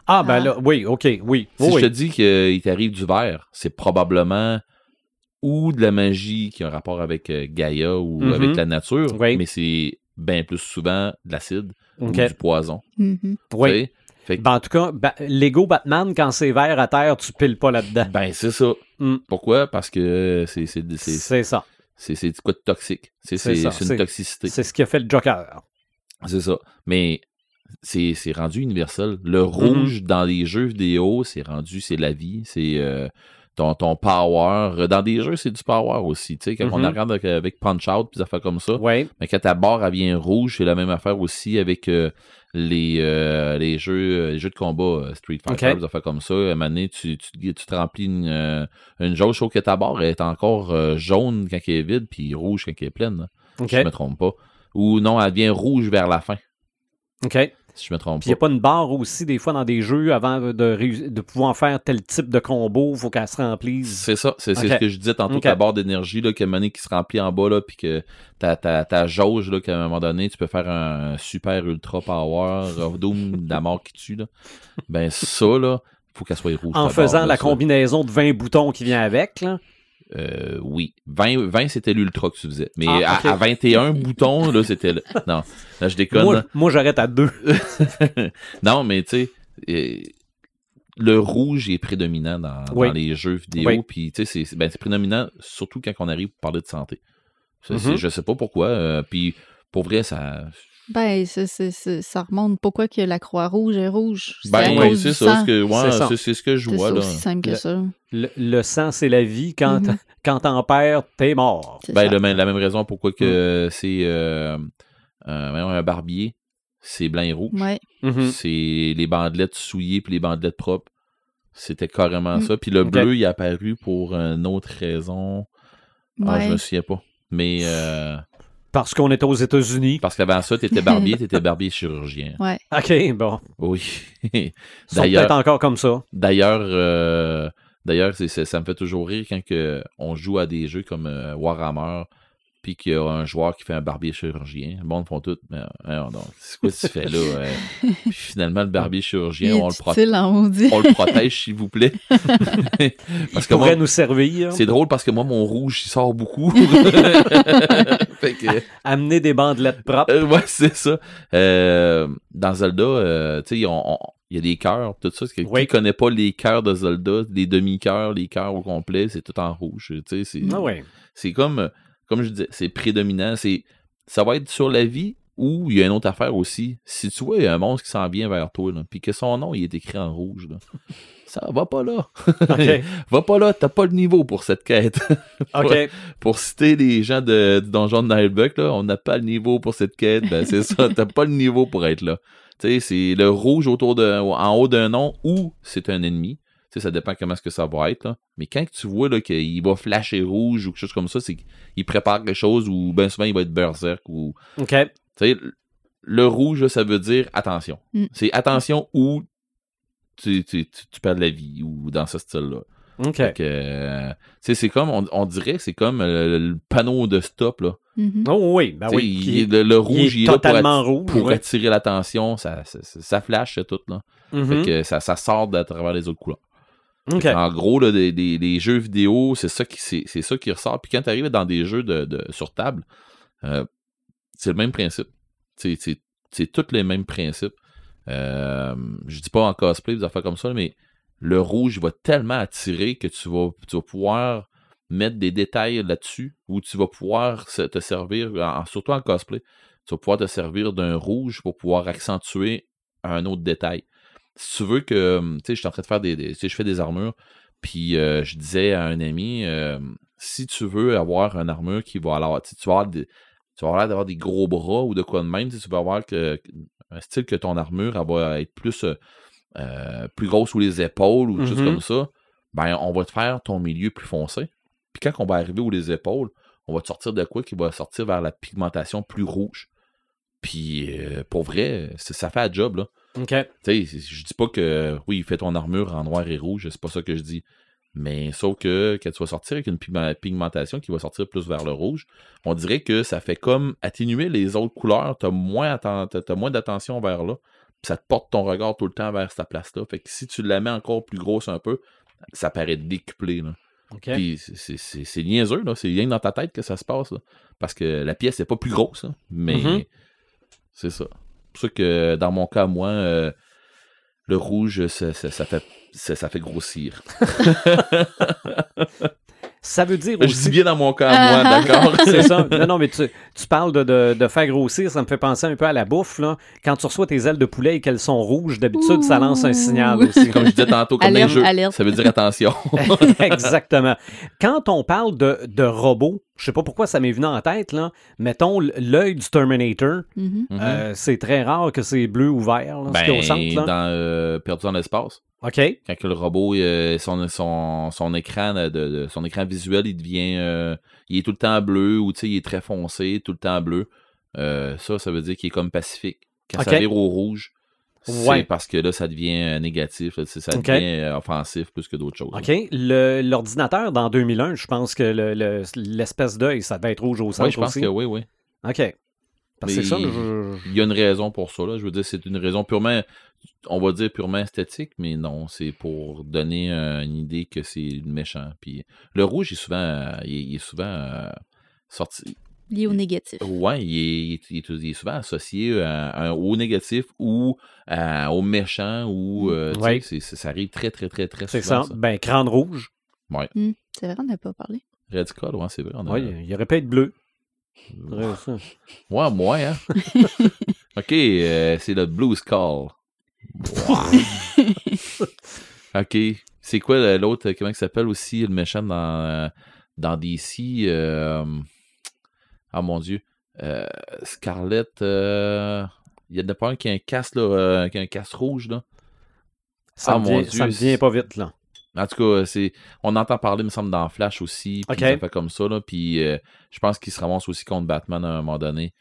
Ah, ben Ah. là, oui, OK, oui. Si je te dis qu'il t'arrive du vert, c'est probablement ou de la magie qui a un rapport avec euh, Gaïa ou Mhm. avec la nature, Oui. mais c'est bien plus souvent de l'acide ou du poison. Mhm. Oui. Fait que, Ben, en tout cas, ba- Lego Batman, quand c'est vert à terre, tu piles pas là-dedans. ben, c'est ça. Mm. Pourquoi? Parce que c'est c'est c'est- ça. c'est quoi de toxique. C'est une toxicité. C'est ce qui a fait le Joker. C'est ça. Mais c'est c'est rendu universel. Le Mhm. rouge dans les jeux vidéo, c'est rendu, c'est la vie. C'est euh, ton, ton power. Dans des jeux, c'est du power aussi. Tu sais, quand on Mhm. regarde avec, avec Punch Out, puis affaires comme ça. Oui. Mais quand ta barre elle vient rouge, c'est la même affaire aussi avec euh, les, euh, les, jeux, euh, les jeux de combat Street Fighter, Ok. des affaires comme ça. À un moment donné, tu, tu, tu te remplis une, une jauge, sauf que ta barre est encore euh, jaune quand elle est vide, puis rouge quand elle est pleine. OK. Si je me trompe pas. Ou non, elle devient rouge vers la fin, OK. Si je me trompe Puis il n'y a pas. une barre aussi, des fois, dans des jeux, avant de, de pouvoir faire tel type de combo, il faut qu'elle se remplisse. C'est ça, c'est ce que je disais tantôt, Ok. ta barre d'énergie, là, que donné, qui se remplit en bas, là, puis que ta, ta, ta jauge, là, qu'à un moment donné, tu peux faire un super ultra power, of doom, la mort qui tue, là. Ben, ça, là, faut qu'elle soit rouge. En faisant barre, la là, combinaison de 20 boutons qui vient avec. Là. Euh, oui. 20, 20 c'était l'ultra que tu faisais. Mais Ah, à- ok. à, 21 boutons, là, c'était le... (laughs) Non, là, je déconne. Moi, j'arrête à deux. (laughs) non, mais tu sais, euh, le rouge est prédominant dans, Oui. dans les jeux vidéo. Oui. Puis, tu sais, c'est- ben, c'est prédominant surtout quand on arrive pour parler de santé. Je sais pas pourquoi. euh, puis, pour vrai, ça. Ben, c'est- c'est- c'est- ça remonte. Pourquoi que la Croix-Rouge est rouge? C'est Ben, oui, c'est ça. sang. ce que- ouais, C'est c'est c'est ce que je C'est vois, là. aussi simple que Le- ça. Le, le sang, c'est la vie. Quand, Mhm. (laughs) quand t'en perds, t'es mort. C'est Ben, le la même raison pourquoi Mm. que c'est euh, euh, un barbier, c'est blanc et rouge. Ouais. Mhm. C'est les bandelettes souillées puis les bandelettes propres. C'était carrément Mm. ça. Puis le bleu, il est apparu pour une autre raison. Ah, je me souviens pas. Mais euh, Parce qu'on était aux États-Unis. parce qu'avant ça, t'étais barbier, t'étais barbier chirurgien. Ouais. OK, bon. Oui. D'ailleurs- peut-être encore comme ça. D'ailleurs, euh, d'ailleurs, c'est- c'est- ça me fait toujours rire quand que on joue à des jeux comme euh, Warhammer, puis qu'il y a un joueur qui fait un barbier chirurgien. Le monde font tout. Mais, non, c'est quoi que tu (laughs) fais là? Puis finalement, le barbier chirurgien, Il on le, on protège, s'il vous plaît. (laughs) parce que pourrait moi, nous servir. c'est drôle parce que moi, mon rouge, il sort beaucoup. (laughs) fait que, Amener des bandelettes propres. euh, ouais, c'est ça. Euh, dans Zelda, euh, tu sais, on- on- il y a des cœurs, tout ça. Qui Oui. qui connaît pas les cœurs de Zelda, les demi-cœurs, les cœurs au complet, c'est tout en rouge. Tu sais, c'est, Ah ouais. c'est comme, comme je disais, c'est prédominant. C'est, ça va être sur la vie ou il y a une autre affaire aussi. Si tu vois, il y a un monstre qui s'en vient vers toi, puis que son nom, il est écrit en rouge, là, (laughs) ça va pas là. OK. (laughs) va pas là, t'as pas le niveau pour cette quête. (laughs) OK. pour citer les gens de, du donjon de Nilebuck, là, on n'a pas le niveau pour cette quête. Ben, c'est ça, t'as pas le niveau pour être là. Tu sais, c'est le rouge autour de, en haut d'un nom ou c'est un ennemi. Sais, ça dépend comment est-ce que ça va être, là. Mais quand tu vois, là, qu'il va flasher rouge ou quelque chose comme ça, c'est qu'il prépare quelque chose ou bien souvent il va être berserk ou, OK. tu sais, le rouge, là, ça veut dire attention. Mm. C'est attention ou tu, tu, tu, tu perds de la vie ou dans ce style-là. OK. Euh, tu sais, c'est comme, on, on dirait que c'est comme euh, le panneau de stop, là. Mhm. Oh oui, ben oui. il- le, le rouge, il il est pour, totalement atti- rouge. pour ouais. attirer l'attention, ça, ça, ça- ça flash, c'est tout, là. Fait que ça, ça sort de travers les autres couleurs. En gros, là, jeux vidéo, c'est ça qui ressort. Puis quand tu arrives dans des jeux sur table, Euh, c'est le même principe. C'est, tous les mêmes principes. Euh, je dis pas en cosplay, des affaires comme ça, mais le rouge va tellement attirer que tu vas, pouvoir mettre des détails là-dessus ou tu vas pouvoir te servir, surtout en cosplay, tu vas pouvoir te servir d'un rouge pour pouvoir accentuer un autre détail. Si tu veux que, tu sais, je suis en train de faire des, des- tu sais, je fais des armures, puis euh, je disais à un ami, euh, si tu veux avoir une armure qui va alors, tu vas avoir des- tu vas avoir l'air d'avoir des gros bras ou de quoi de même, tu sais, tu vas avoir que, un style que ton armure elle va être plus, euh, euh, plus grosse sous les épaules ou des choses Mhm. comme ça, ben on va te faire ton milieu plus foncé. Puis quand on va arriver aux les épaules, on va te sortir de quoi qui va sortir vers la pigmentation plus rouge. Puis pour vrai, ça fait un job là. OK. Tu sais, je dis pas que oui, fais ton armure en noir et rouge, c'est pas ça que je dis. Mais sauf que quand tu vas sortir avec une pigmentation qui va sortir plus vers le rouge, on dirait que ça fait comme atténuer les autres couleurs. T'as moins, atten- t'as- t'as moins d'attention vers là. Ça te porte ton regard tout le temps vers cette place-là. Fait que si tu la mets encore plus grosse un peu, ça paraît décuplé. Là. OK. Puis c'est- niaiseux, là. C'est rien dans ta tête que ça se passe. là. Parce que la pièce n'est pas plus grosse, là. mais Mhm. c'est ça. C'est pour ça que dans mon cas, moi, euh, le rouge, ça, ça- ça fait, ça, ça fait grossir. (laughs) Ça veut dire Je aussi... dis bien dans mon cas, moi, (laughs) d'accord? (laughs) C'est ça. Non, non, mais tu, tu parles de, de- de faire grossir, ça me fait penser un peu à la bouffe. Là. Quand tu reçois tes ailes de poulet et qu'elles sont rouges, d'habitude, ça lance un signal aussi. Comme je disais tantôt, comme les jeux, alerte. ça veut dire attention. Exactement. Quand on parle de, de robots, je sais pas pourquoi ça m'est venu en tête, là. Mettons l'œil du Terminator. Mhm. Mhm. euh, c'est très rare que c'est bleu ou vert, là, ce qui est au ben, centre. Là. dans euh, Perdu dans l'espace. OK. quand que le robot, euh, son, son, son écran de, de- son écran visuel, il devient euh, il est tout le temps bleu ou tu sais, il est très foncé, tout le temps bleu. Euh, ça, ça veut dire qu'il est comme pacifique. Quand Ok. ça vire au rouge, c'est parce que là, ça devient euh, négatif, ça devient euh, offensif plus que d'autres choses. OK. L'ordinateur, dans 2001, je pense que le- le- l'espèce d'œil, ça devait être rouge au centre Oui, je pense aussi. que oui, oui. OK. Parce que ça, je- Il y a une raison pour ça. Là. Je veux dire, c'est une raison purement, on va dire purement esthétique, mais non, c'est pour donner euh, une idée que c'est méchant. Puis le rouge, il est souvent, euh, il est, il est souvent euh, sorti. Lié au négatif. Ouais, il est, il est- il est- il est souvent associé à, à- au négatif ou à- au méchant ou euh, Ouais. c'est- c'est- ça arrive très très très très c'est souvent. ça. Ben, crâne rouge. Hmm, C'est vrai, on n'a pas parlé. Radical, ouais, c'est vrai. a- Oui, il aurait pu être bleu. Ouais, ça. Ouais, moi, hein. (laughs) ok, euh, c'est le Blue Skull. (laughs) ok. C'est quoi euh, l'autre, euh, comment il s'appelle aussi, le méchant dans, euh, dans DC euh, Ah mon dieu. Euh, Scarlett. euh, Il y en a pas un qui a un casque, là, euh, qui a un casque rouge, là. Ça, Ah, me mon vient, Dieu, ça me vient pas vite, là. En tout cas, c'est on entend parler, me semble, dans Flash aussi. Puis Ok. ça fait comme ça, là. Puis euh, je pense qu'il se ramasse aussi contre Batman à un moment donné.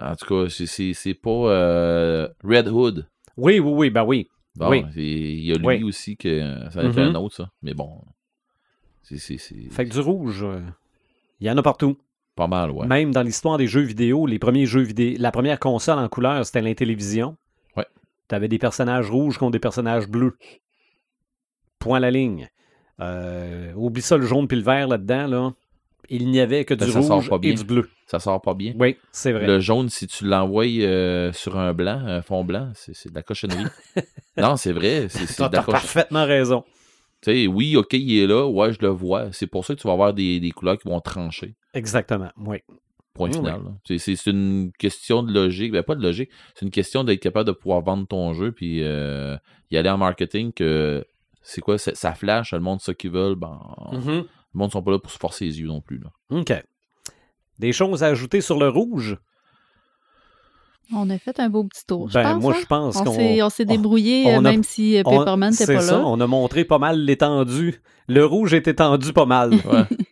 En tout cas, c'est- pas euh, Red Hood. Oui, oui, oui, ben oui. Bon, Oui. il y a lui Oui. aussi que ça être Mhm. un autre, ça. Mais bon, c'est- c'est c'est Fait que du rouge, euh, il y en a partout. Pas mal, ouais. Même dans l'histoire des jeux vidéo, les premiers jeux vidéo, la première console en couleur, c'était l'Intellivision. Ouais. T'avais des personnages rouges contre des personnages bleus. Point à la ligne. Euh, oublie ça le jaune puis le vert là-dedans, là. Il n'y avait que Ben, du ça sort rouge et bien. du bleu. Ça sort pas bien. Oui, c'est vrai. Le jaune, si tu l'envoies euh, sur un blanc, un fond blanc, c'est de la cochonnerie. (laughs) non, c'est vrai. T'as cochonnerie. parfaitement raison. Tu sais, oui, ok, il est là. Ouais, je le vois. C'est pour ça que tu vas avoir des, des couleurs qui vont trancher. Exactement, oui. Point Oui, final. C'est- une question de logique. Ben, pas de logique. C'est une question d'être capable de pouvoir vendre ton jeu puis euh, y aller en marketing que c'est quoi, ça ça flash, le monde ce qu'ils veulent. Ben, Mhm. Le monde sont pas là pour se forcer les yeux non plus. Là. OK. Des choses à ajouter sur le rouge? On a fait un beau petit tour. je Ben, pense, moi, hein? je pense On qu'on... s'est- on s'est débrouillé, on euh, a- même si euh, Pepperman n'était C'est pas ça, là. on a montré pas mal l'étendue. Le rouge est étendu pas mal. Ouais. (laughs)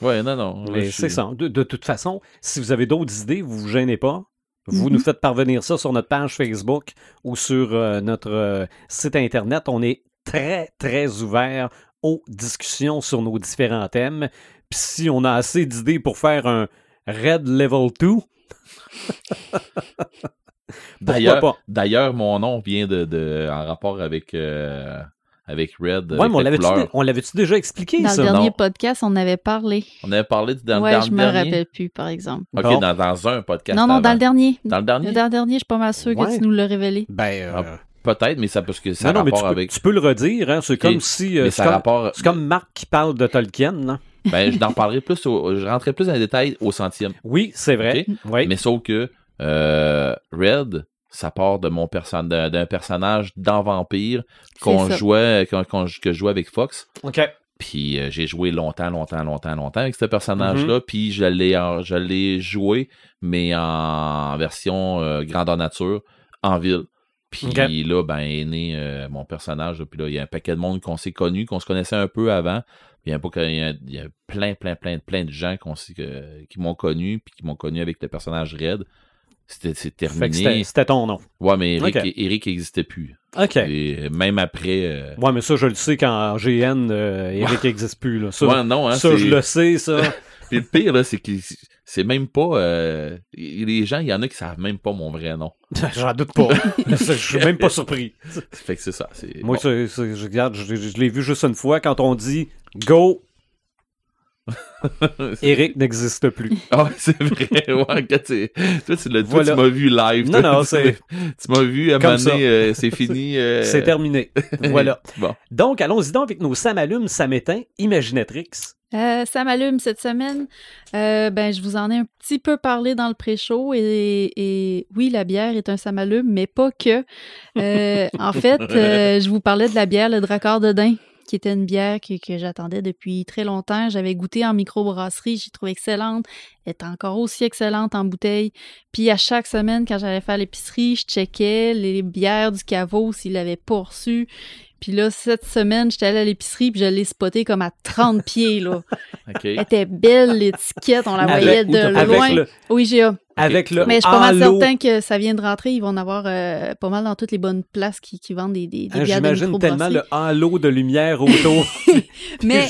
ouais, non, non. Mais c'est suis- ça. De, de toute façon, si vous avez d'autres idées, vous vous gênez pas. Vous nous (laughs) faites parvenir ça sur notre page Facebook ou sur euh, notre euh, site Internet. On est très, très ouvert aux discussions sur nos différents thèmes. Puis si on a assez d'idées pour faire un Red Level 2, (laughs) pourquoi D'ailleurs, pas? D'ailleurs, mon nom vient de, de- en rapport avec euh, avec Red. Ouais, avec mais on la l'avait-tu déjà expliqué, Dans ça? le dernier non. podcast, on avait parlé. On avait parlé dans, ouais, dans je le me dernier. rappelle plus, par exemple. Ok, Bon. dans, dans un podcast. non, non, dans le dernier. Dans le dernier? Dans le dernier, je suis pas mal sûr Ouais. que tu nous l'as révélé. Ben, euh, Ah, Peut-être, mais ça parce que ça a non, non, mais tu peux, tu peux le redire, hein, c'est comme si... euh, mais c'est comme, rapport. c'est comme Marc qui parle de Tolkien, non? (laughs) Ben, je n'en parlerai plus. au- je rentrerai plus dans les détails au centième. Oui, c'est vrai. Oui. Mais sauf que euh, Red, ça part de mon perso- d'un personnage dans Vampire qu'on jouait, que je jouais avec Fox. OK. Puis euh, j'ai joué longtemps, longtemps, longtemps, longtemps avec ce personnage-là. Mhm. Puis je l'ai, joué, mais en version euh, grandeur nature, en ville. Puis là, ben, est né euh, mon personnage. Puis là, il y a un paquet de monde qu'on s'est connu, qu'on se connaissait un peu avant. Puis il y a, il y a, plein, plein, plein, plein de gens que- qui m'ont connu, puis qui m'ont connu avec le personnage Red. C'était terminé. c'était ton nom. Ouais, mais Eric, n'existait plus. OK. Et même après. euh, Ouais, mais ça, je le sais qu'en GN, euh, Eric n'existe plus. Là. Ça, ouais, non, hein, ça je le sais, ça. (laughs) Puis le pire, là, c'est que c'est même pas. euh, les gens, il y en a qui savent même pas mon vrai nom. (laughs) J'en doute pas. (laughs) je suis même pas surpris. Fait que c'est ça. Moi, bon. je, regarde, je, je l'ai vu juste une fois quand on dit Go, Eric n'existe plus. (laughs) Ah, c'est vrai. Ouais, quand tu- toi, tu l'as dit, Voilà. tu m'as vu live. Non, toi. non, (laughs) c'est- Tu m'as vu à euh, (laughs) c'est fini. euh, C'est terminé. Voilà. Bon. Donc, allons-y donc avec nos Sam allume, Sam éteint, Imaginatrix. Euh, ça m'allume cette semaine. Euh, ben, je vous en ai un petit peu parlé dans le pré-show et, et oui, la bière est un ça m'allume, mais pas que. Euh, en fait, euh, je vous parlais de la bière, le Dracard de Dain, qui était une bière que, j'attendais depuis très longtemps. J'avais goûté en microbrasserie, j'ai trouvé excellente. Elle est encore aussi excellente en bouteille. Puis à chaque semaine, quand j'allais faire l'épicerie, je checkais les bières du caveau s'il l'avait pas reçu. Puis là, cette semaine, j'étais allée à l'épicerie puis je l'ai spoté comme à 30 (laughs) pieds, là. OK. Elle était belle, l'étiquette, on la voyait de loin. Avec le, Oui, GA. avec le Mais je suis pas mal certain que ça vient de rentrer. Ils vont en avoir euh, pas mal dans toutes les bonnes places qui, qui vendent des, des, des Hein, bières de J'imagine tellement le halo de lumière autour (laughs) Mais,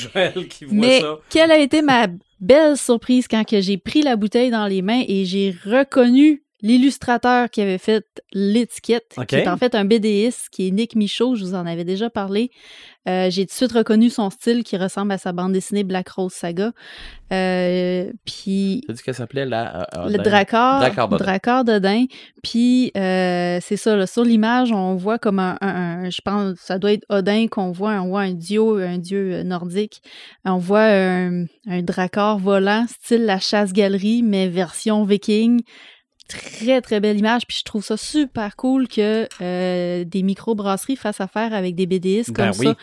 qui voit mais ça. quelle a été ma belle surprise quand que j'ai pris la bouteille dans les mains et j'ai reconnu l'illustrateur qui avait fait l'étiquette, qui est en fait un BDiste, qui est Nick Michaud, je vous en avais déjà parlé. Euh, j'ai tout de suite reconnu son style qui ressemble à sa bande dessinée Black Rose Saga. Euh, puis T'as dit qu'elle s'appelait la. euh, le Odin. Dracar, Dracar d'Odin. Puis euh, c'est ça, là, sur l'image, on voit comme un, un- un- je pense, ça doit être Odin qu'on voit, on voit un dieu, un dieu euh, nordique. On voit un, un Dracar volant, style la chasse-galerie, mais version viking. Très, très belle image. Puis je trouve ça super cool que euh, des microbrasseries fassent affaire avec des BDistes Ben comme oui. ça.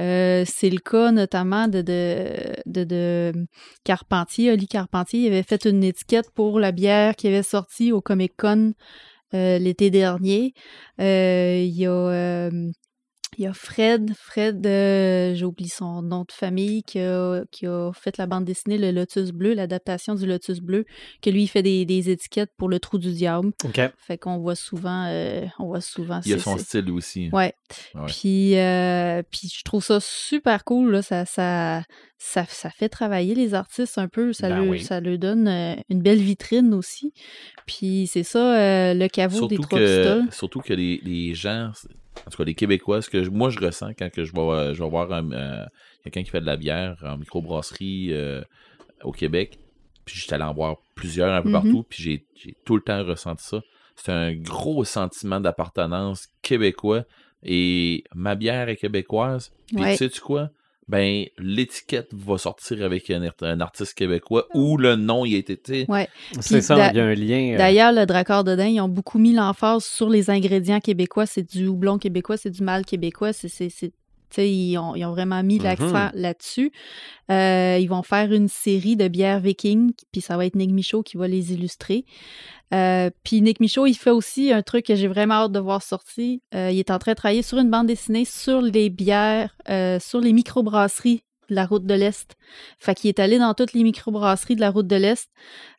Euh, c'est le cas notamment de, de, de, de Carpentier, Oli Carpentier. Il avait fait une étiquette pour la bière qui avait sorti au Comic Con euh, l'été dernier. Il y a. il y a Fred, Fred, euh, j'ai oublié son nom de famille, qui a, qui a fait la bande dessinée Le Lotus Bleu, l'adaptation du Lotus Bleu, que lui, il fait des, des étiquettes pour le Trou du Diable. OK. Fait qu'on voit souvent, euh, on voit souvent. Il y a son style aussi. Ouais. Ouais. Puis, euh, puis je trouve ça super cool. Là. Ça, ça, ça, ça fait travailler les artistes un peu. Ça, Ben leur, oui. ça donne euh, une belle vitrine aussi. Puis c'est ça, euh, le caveau des trois que, pistoles. surtout que les, les gens, en tout cas les Québécois, ce que je- moi je ressens quand que je vais, euh, je vais voir euh, quelqu'un qui fait de la bière en microbrasserie euh, au Québec, puis j'étais allé en voir plusieurs un peu Mhm. partout, puis j'ai, tout le temps ressenti ça. C'est un gros sentiment d'appartenance québécois et ma bière est québécoise. Puis Ouais. tu sais-tu quoi? Ben, l'étiquette va sortir avec un, art- un artiste québécois ou le nom il a été. Ouais. C'est Puis ça, il y a un lien. euh, D'ailleurs, le Dracard d'Odin, ils ont beaucoup mis l'emphase sur les ingrédients québécois. C'est du houblon québécois, c'est du mâle québécois. C'est, c'est, c'est- tu sais, ils, ont, ils ont vraiment mis Mhm. l'accent là-dessus. Euh, ils vont faire une série de bières vikings, puis ça va être Nick Michaud qui va les illustrer. Euh, puis Nick Michaud, il fait aussi un truc que j'ai vraiment hâte de voir sortir. Euh, il est en train de travailler sur une bande dessinée sur les bières, euh, sur les microbrasseries de la route de l'Est. Fait qu'il est allé dans toutes les microbrasseries de la route de l'Est.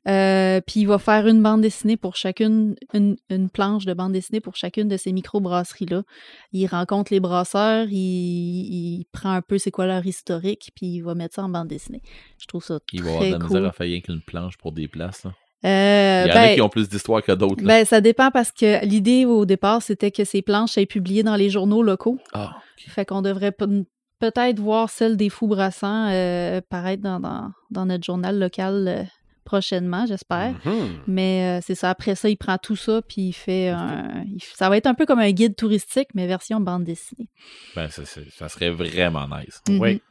Euh, puis il va faire une bande dessinée pour chacune, une, une planche de bande dessinée pour chacune de ces microbrasseries-là. Il rencontre les brasseurs, il, il prend un peu c'est quoi leur historique, puis il va mettre ça en bande dessinée. Je trouve ça Il va avoir de très la misère cool. à faire rien qu'une planche pour des places. Là. Euh, Il y en a ben, qui ont plus d'histoire que d'autres. ben, ça dépend parce que l'idée au départ, c'était que ces planches soient publiées dans les journaux locaux. Ah. Fait qu'on devrait pe- peut-être voir celle des fous brassants euh, paraître dans, dans, dans notre journal local euh, prochainement, j'espère. Mhm. Mais euh, c'est ça. Après ça, il prend tout ça, puis il fait un. il ça va être un peu comme un guide touristique, mais version bande dessinée. Ben, ça, serait vraiment nice. Mhm. Oui.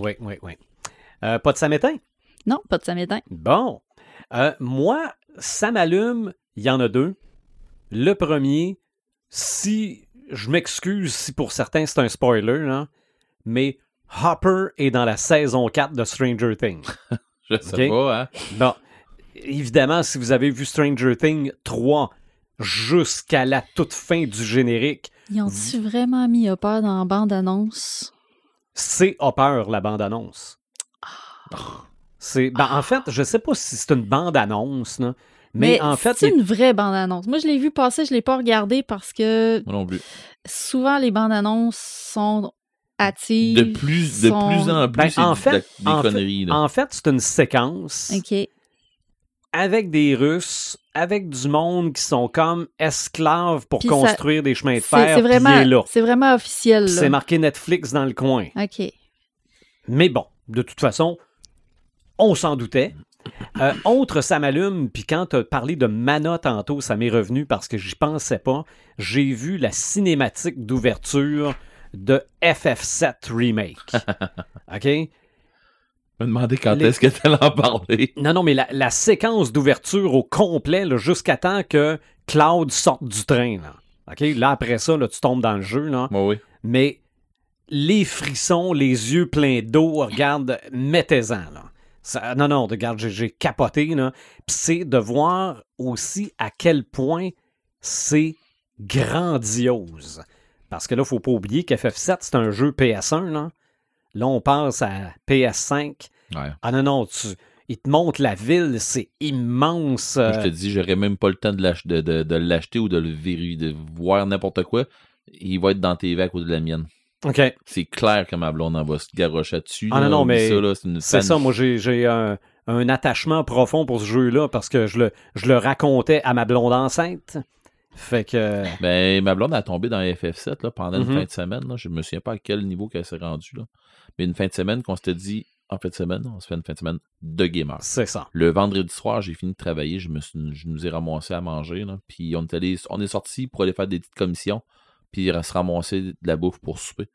Oui, oui, oui. Euh, pas de samétain? Non, pas de samétain. Bon. Euh, moi, ça m'allume, il y en a deux. Le premier, si je m'excuse si pour certains c'est un spoiler, là, mais Hopper est dans la saison 4 de Stranger Things. (laughs) Je sais Ok? pas, hein. Bon, évidemment, si vous avez vu Stranger Things 3 jusqu'à la toute fin du générique, Ils ont-tu vraiment mis Hopper dans la bande-annonce? c'est Hopper, la bande-annonce. C'est, ben, en fait, je sais pas si c'est une bande-annonce, là, mais, en fait, c'est il- une vraie bande-annonce. Moi, je l'ai vu passer, je l'ai pas regardé parce que Moi non plus. souvent, les bandes-annonces sont hâtives. De plus, de sont- plus en plus, Ben, c'est en fait- de- des en fait- conneries. là. En fait, c'est une séquence OK. avec des Russes, avec du monde qui sont comme esclaves pour Puis ça- construire des chemins de fer. c'est vraiment, là. c'est vraiment officiel. C'est marqué Netflix dans le coin. OK. Mais bon, de toute façon, on s'en doutait. Euh, autre, ça m'allume, puis quand tu as parlé de Mana tantôt, ça m'est revenu parce que j'y pensais pas. J'ai vu la cinématique d'ouverture de FF7 Remake. (laughs) OK? Je me demandais quand Les- est-ce que tu en parler. Non, non, mais la, la séquence d'ouverture au complet, là, jusqu'à temps que Cloud sorte du train. Là. OK? Là, après ça, là, tu tombes dans le jeu. Là. Oui. Mais les frissons, les yeux pleins d'eau, regarde, mettez-en. Là. Ça- non, non, regarde, j'ai, capoté. Là. Puis c'est de voir aussi à quel point c'est grandiose. Parce que là, faut pas oublier qu'FF7, c'est un jeu PS1. Là, là on passe à PS5. Ouais. Ah non, non, tu, il te montre la ville, c'est immense. Moi, euh, je te dis, j'aurais même pas le temps de l'ach- de, de- de l'acheter ou de le vérifier, de voir n'importe quoi. Il va être dans TV à côté de la mienne. OK, C'est clair que ma blonde en va se garrocher dessus. Ah là. non, non, Oublie mais ça, là, c'est ça. Moi, j'ai, un, un attachement profond pour ce jeu-là parce que je le, je le racontais à ma blonde enceinte. Fait que. Ben, ma blonde a tombé dans FF7 là, pendant Mhm. une fin de semaine. Là. Je me souviens pas à quel niveau qu'elle s'est rendue. Là. Mais une fin de semaine qu'on s'était dit, en fin de semaine, on se fait une fin de semaine de gamer. C'est ça. Le vendredi soir, j'ai fini de travailler, je, me suis, je nous ai ramassé à manger. Là, puis on est, allé, on est sorti pour aller faire des petites commissions, puis se ramasser de la bouffe pour souper.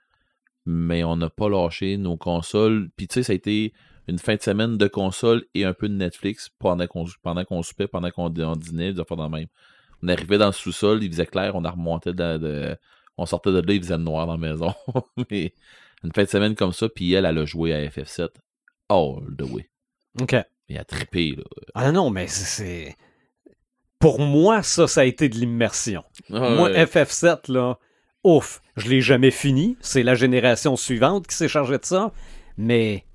Mais on n'a pas lâché nos consoles. Puis tu sais, ça a été une fin de semaine de console et un peu de Netflix pendant qu'on pendant qu'on soupait, pendant qu'on on dînait, des le même. On arrivait dans le sous-sol, il faisait clair, on a remonté de, de- on sortait de là, il faisait noir dans la maison. (laughs) Mais une fin de semaine comme ça, puis elle, elle a joué à FF7 all the way. OK. Et a trippé, là. Ah non, mais c'est. Pour moi, ça, ça a été de l'immersion. Moi, Ouais. FF7, là, ouf, je l'ai jamais fini. C'est la génération suivante qui s'est chargée de ça. Mais.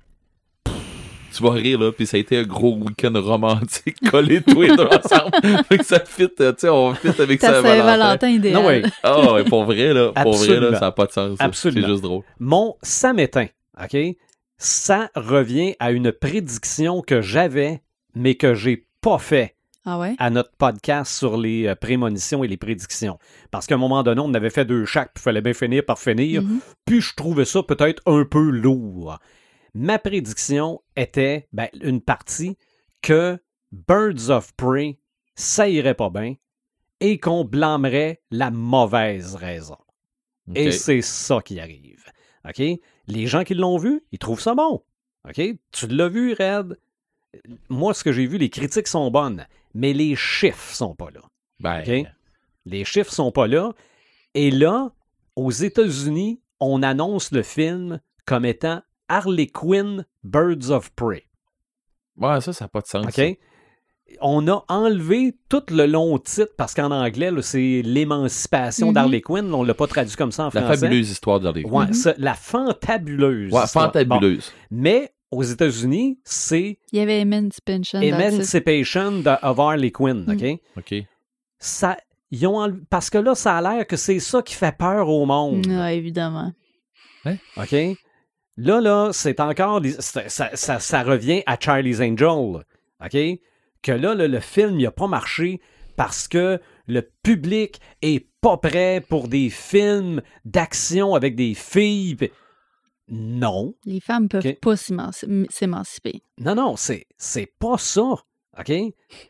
tu vas rire, là, puis ça a été un gros week-end romantique (laughs) collé tous les deux ensemble. fait que ça fit, euh, tu sais, on fit avec Ta Saint-Valentin. Saint-Valentin idéal. Non, ouais. Ah, ouais, pour vrai, là, pour vrai, Absolument. là, ça n'a pas de sens. ça. Absolument. C'est juste drôle. Mon ça m'éteint, OK? Ça revient à une prédiction que j'avais, mais que j'ai pas fait Ah ouais? à notre podcast sur les euh, prémonitions et les prédictions. Parce qu'à un moment donné, on avait fait deux chaque, puis il fallait bien finir par finir. Mhm. Puis je trouvais ça peut-être un peu lourd. Ma prédiction était ben, une partie que Birds of Prey, ça irait pas bien et qu'on blâmerait la mauvaise raison. Et c'est ça qui arrive. OK? Les gens qui l'ont vu, ils trouvent ça bon. OK? Tu l'as vu, Red? Moi, ce que j'ai vu, les critiques sont bonnes, mais les chiffres sont pas là. Ben? Les chiffres sont pas là. Et là, aux États-Unis, on annonce le film comme étant Harley Quinn Birds of Prey. ouais, ça, ça n'a pas de sens. OK? On a enlevé tout le long titre parce qu'en anglais, c'est l'émancipation Mhm. d'Harley Quinn. On l'a pas traduit comme ça en La français. fabuleuse histoire d'Harley Quinn. Ouais, ça, la fantabuleuse. Ouais. Bon, fantabuleuse. mais aux États-Unis, c'est Il y avait Emancipation. Emancipation de of Harley Quinn. Mhm. OK? OK. Ça, ils ont enlevé- parce que là, ça a l'air que c'est ça qui fait peur au monde. Ouais, évidemment. OK? Là, là, c'est encore. ça- ça revient à Charlie's Angel. OK? que là, le, le film n'a pas marché parce que le public est pas prêt pour des films d'action avec des filles. Non. Les femmes peuvent pas s'émanci- s'émanciper. Non, non, c'est, c'est pas ça. OK?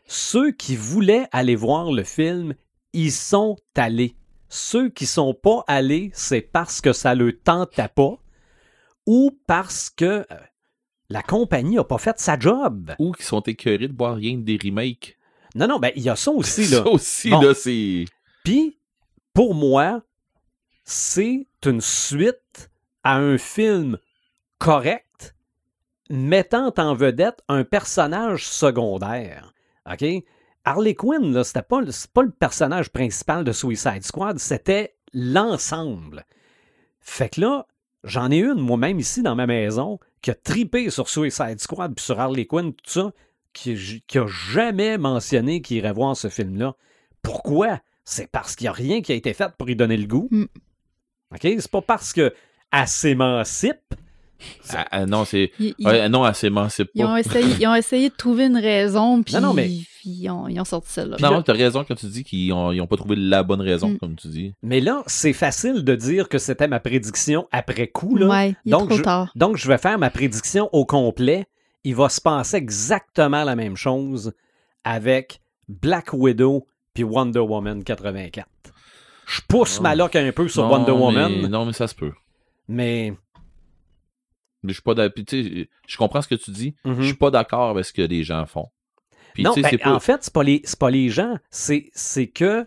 Ceux qui voulaient aller voir le film, ils sont allés. Ceux qui sont pas allés, c'est parce que ça le tentait pas ou parce que euh, la compagnie a pas fait sa job. Ou qui sont écœurés de voir rien que des remakes. Non, non, ben il y a ça aussi, là. (laughs) Ça aussi, Bon. là, c'est. Puis, pour moi, c'est une suite à un film correct mettant en vedette un personnage secondaire. OK? Harley Quinn, là, c'était pas, le- c'est pas le personnage principal de Suicide Squad, c'était l'ensemble. Fait que là, j'en ai une moi-même ici dans ma maison qui a tripé sur Suicide Squad puis sur Harley Quinn, tout ça, qui, qui a jamais mentionné qu'il irait voir ce film-là. Pourquoi? C'est parce qu'il n'y a rien qui a été fait pour y donner le goût. Mm. OK? C'est pas parce que elle s'émancipe. Ah, ah, non, c'est. Ils, ils- Ouais, non, elle s'émancipe ils ont essayé, ils ont essayé de trouver une raison, puis Non, non, mais- ils, ont, ils ont sorti celle-là. Non, t'as raison quand tu dis qu'ils n'ont ont pas trouvé la bonne raison, Mm. comme tu dis. Mais là, c'est facile de dire que c'était ma prédiction après coup. Là. Ouais, il est Donc, trop je- tard. Donc, je vais faire ma prédiction au complet. Il va se passer exactement la même chose avec Black Widow puis Wonder Woman 84. Je pousse ma loque un peu sur Non, Wonder mais- Woman, Non, mais ça se peut. Mais... Mais je suis pas d'accord. Je comprends ce que tu dis. Mhm. Je suis pas d'accord avec ce que les gens font. Puis, non, ben, pas- en fait, c'est pas les, pas les gens. C'est, que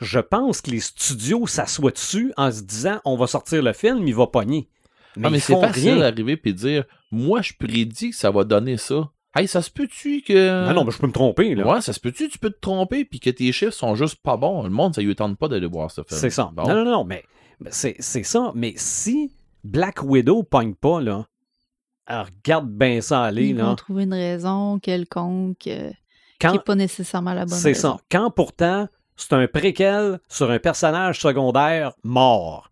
je pense que les studios s'assoient dessus en se disant on va sortir le film, il va pogner. Mais, Ah, mais c'est facile rien. d'arriver et dire Moi, je prédis que ça va donner ça. Hey, ça se peut-tu que. Non, non, mais je peux me tromper. Là. Ouais, ça se peut-tu, tu peux te tromper, puis que tes chiffres sont juste pas bons? Le monde, ça lui tente pas d'aller voir ce film. C'est ça. Bon. Non, non, non, mais c'est, c'est ça. Mais si Black Widow pogne pas, là, alors regarde bien ça aller. Ils Là. vont trouver une raison quelconque euh, qui Quand, n'est pas nécessairement la bonne c'est raison. ça. Quand pourtant, c'est un préquel sur un personnage secondaire mort.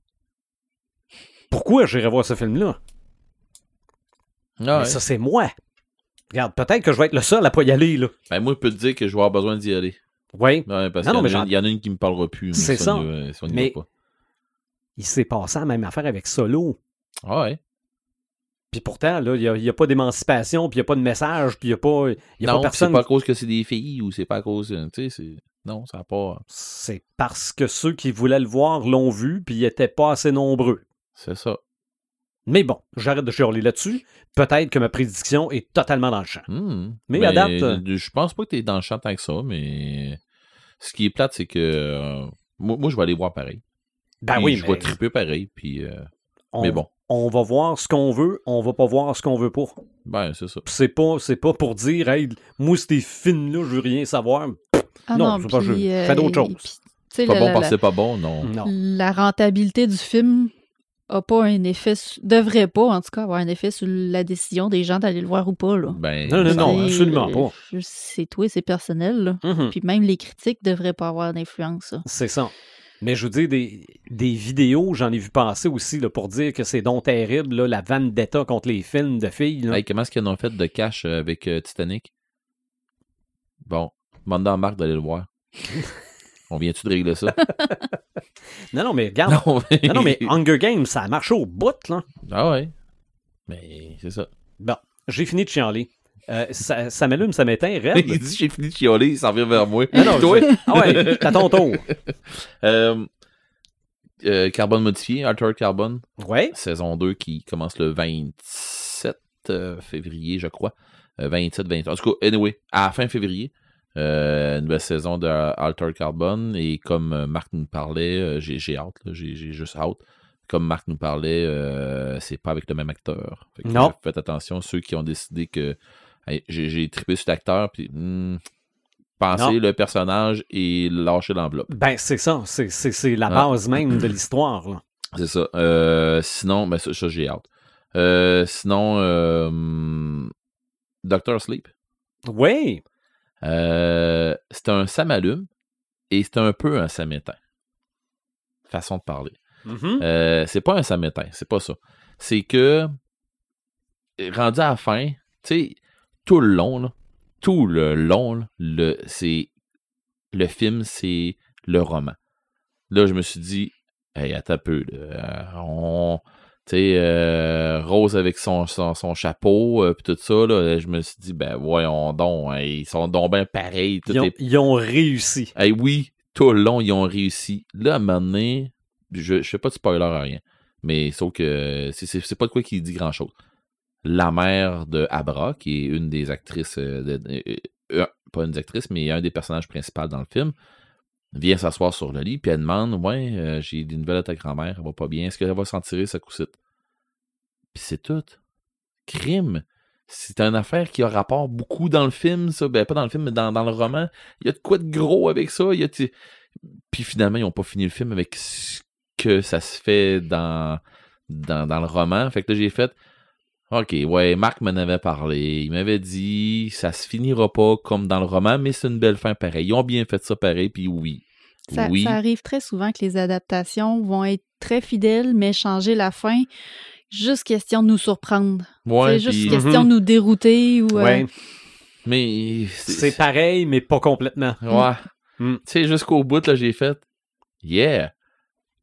Pourquoi j'irais voir ce film-là? Ah ouais. ça, c'est moi. Regarde, peut-être que je vais être le seul à pas y aller, là. Ben, moi, je peux te dire que je vais avoir besoin d'y aller. Oui. Ouais, parce Non, non, qu'il y, mais il y en a une qui me parlera plus. C'est si ça. on y va- si on y va Mais- pas. Il s'est passé la même affaire avec Solo. Ah ouais. Puis pourtant, là, il n'y a, pas d'émancipation, puis il n'y a pas de message, puis il n'y a pas, y a non, pas personne. c'est pas à cause que c'est des filles ou c'est pas à cause. euh, Tu sais. Non, ça n'a pas. C'est parce que ceux qui voulaient le voir l'ont vu, puis ils n'étaient pas assez nombreux. C'est ça. Mais bon, j'arrête de chialer là-dessus. Peut-être que ma prédiction est totalement dans le champ. Hmm. Mais à date, euh, Je pense pas que t'es dans le champ tant que ça, mais. Ce qui est plate, c'est que. euh, Moi, moi, je vais aller voir pareil. Ben Puis oui, je mais vais triper pareil, puis. euh, on, Mais bon. on va voir ce qu'on veut, on va pas voir ce qu'on veut pas. Ben, c'est ça. Puis C'est pas, c'est pas pour dire, hey, moi, ces films-là, je veux rien savoir. Ah Non, non, c'est pas euh, Fais d'autres choses. sais, Pas la- bon la- parce que c'est pas bon, non. Non. la rentabilité du film a pas un effet, devrait pas en tout cas avoir un effet sur la décision des gens d'aller le voir ou pas. Là. Ben, Non, non, non, C'est- absolument pas. C'est toi, c'est personnel. là. Mhm. Puis même les critiques devraient pas avoir d'influence. C'est ça. Mais je veux dire, des, des vidéos, j'en ai vu passer aussi là, pour dire que c'est donc terrible, là, la vendetta contre les films de filles. là. Hey, comment est-ce qu'ils en ont fait de cash euh, avec euh, Titanic? Bon, demande à Marc d'aller le voir. (laughs) On vient-tu de régler ça? (laughs) Non, non, mais regarde. non, mais... Non, non, mais Hunger Games, ça a marché au bout, là. Ah ouais. Mais c'est ça. Bon, j'ai fini de chialer. Euh, ça, ça m'allume, ça m'éteint, (laughs) Il dit j'ai fini de chialer, il s'en vient vers moi. Non, non, Toi? Ah ouais, t'as ton tour. (laughs) Euh, euh, carbone modifié, Alter Carbone, Ouais. saison 2 qui commence le 27 euh, février, je crois. Euh, 27, 28. En tout cas, anyway, à la fin février, euh, nouvelle saison de Alter Carbone. Et comme Marc nous parlait, j'ai hâte, j'ai juste hâte. Comme Marc nous parlait, euh, c'est pas avec le même acteur. Fait Non. Faites attention, ceux qui ont décidé que j'ai trippé sur l'acteur, puis hmm, pensez Non. le personnage et lâchez l'enveloppe. Ben, c'est ça. C'est, c'est, c'est la Ah. base même de l'histoire. (clears throat) C'est ça. Euh, sinon, ben ça, ça, j'ai hâte. Euh, sinon, euh, Doctor Sleep. Oui. Euh, c'est un samalume et c'est un peu un samétain. Façon de parler. Mhm. Euh, c'est pas un samétain, c'est pas ça. C'est que, rendu à la fin, tu sais, tout le long, là, tout le long, là, le, c'est, le film, c'est le roman. Là, je me suis dit, hey, attends un peu, là, euh, on, euh, Rose avec son, son, son chapeau, euh, puis tout ça, là, je me suis dit, ben, voyons donc, hein, ils sont donc bien pareils. tout Ils ont, est- ils ont réussi. Hey, oui, tout le long, ils ont réussi. Là, à un moment donné, je, je fais pas de spoiler à rien, mais sauf que c'est- c'est c'est pas de quoi qui dit grand-chose. La mère de Abra, qui est une des actrices, euh, euh, pas une des actrices, mais un des personnages principaux dans le film, vient s'asseoir sur le lit, puis elle demande Ouais, euh, j'ai des nouvelles de ta grand-mère, elle va pas bien, est-ce qu'elle va s'en tirer, sa coussette Puis c'est tout. Crime. C'est une affaire qui a rapport beaucoup dans le film, ça. Ben, pas dans le film, mais dans, le roman. Il y a de quoi de gros avec ça. Puis finalement, ils n'ont pas fini le film avec ce que ça se fait dans, dans, dans le roman. Fait que là, j'ai fait OK, ouais, Marc m'en avait parlé. Il m'avait dit ça se finira pas comme dans le roman, mais c'est une belle fin pareil. Ils ont bien fait ça pareil, puis oui. Ça, oui. ça arrive très souvent que les adaptations vont être très fidèles, mais changer la fin. Juste question de nous surprendre. Ouais, c'est juste question de nous dérouter ou. euh, Ouais, mais c'est pareil, mais pas complètement. Ouais. Mm. Tu sais, jusqu'au bout, là, j'ai fait Yeah.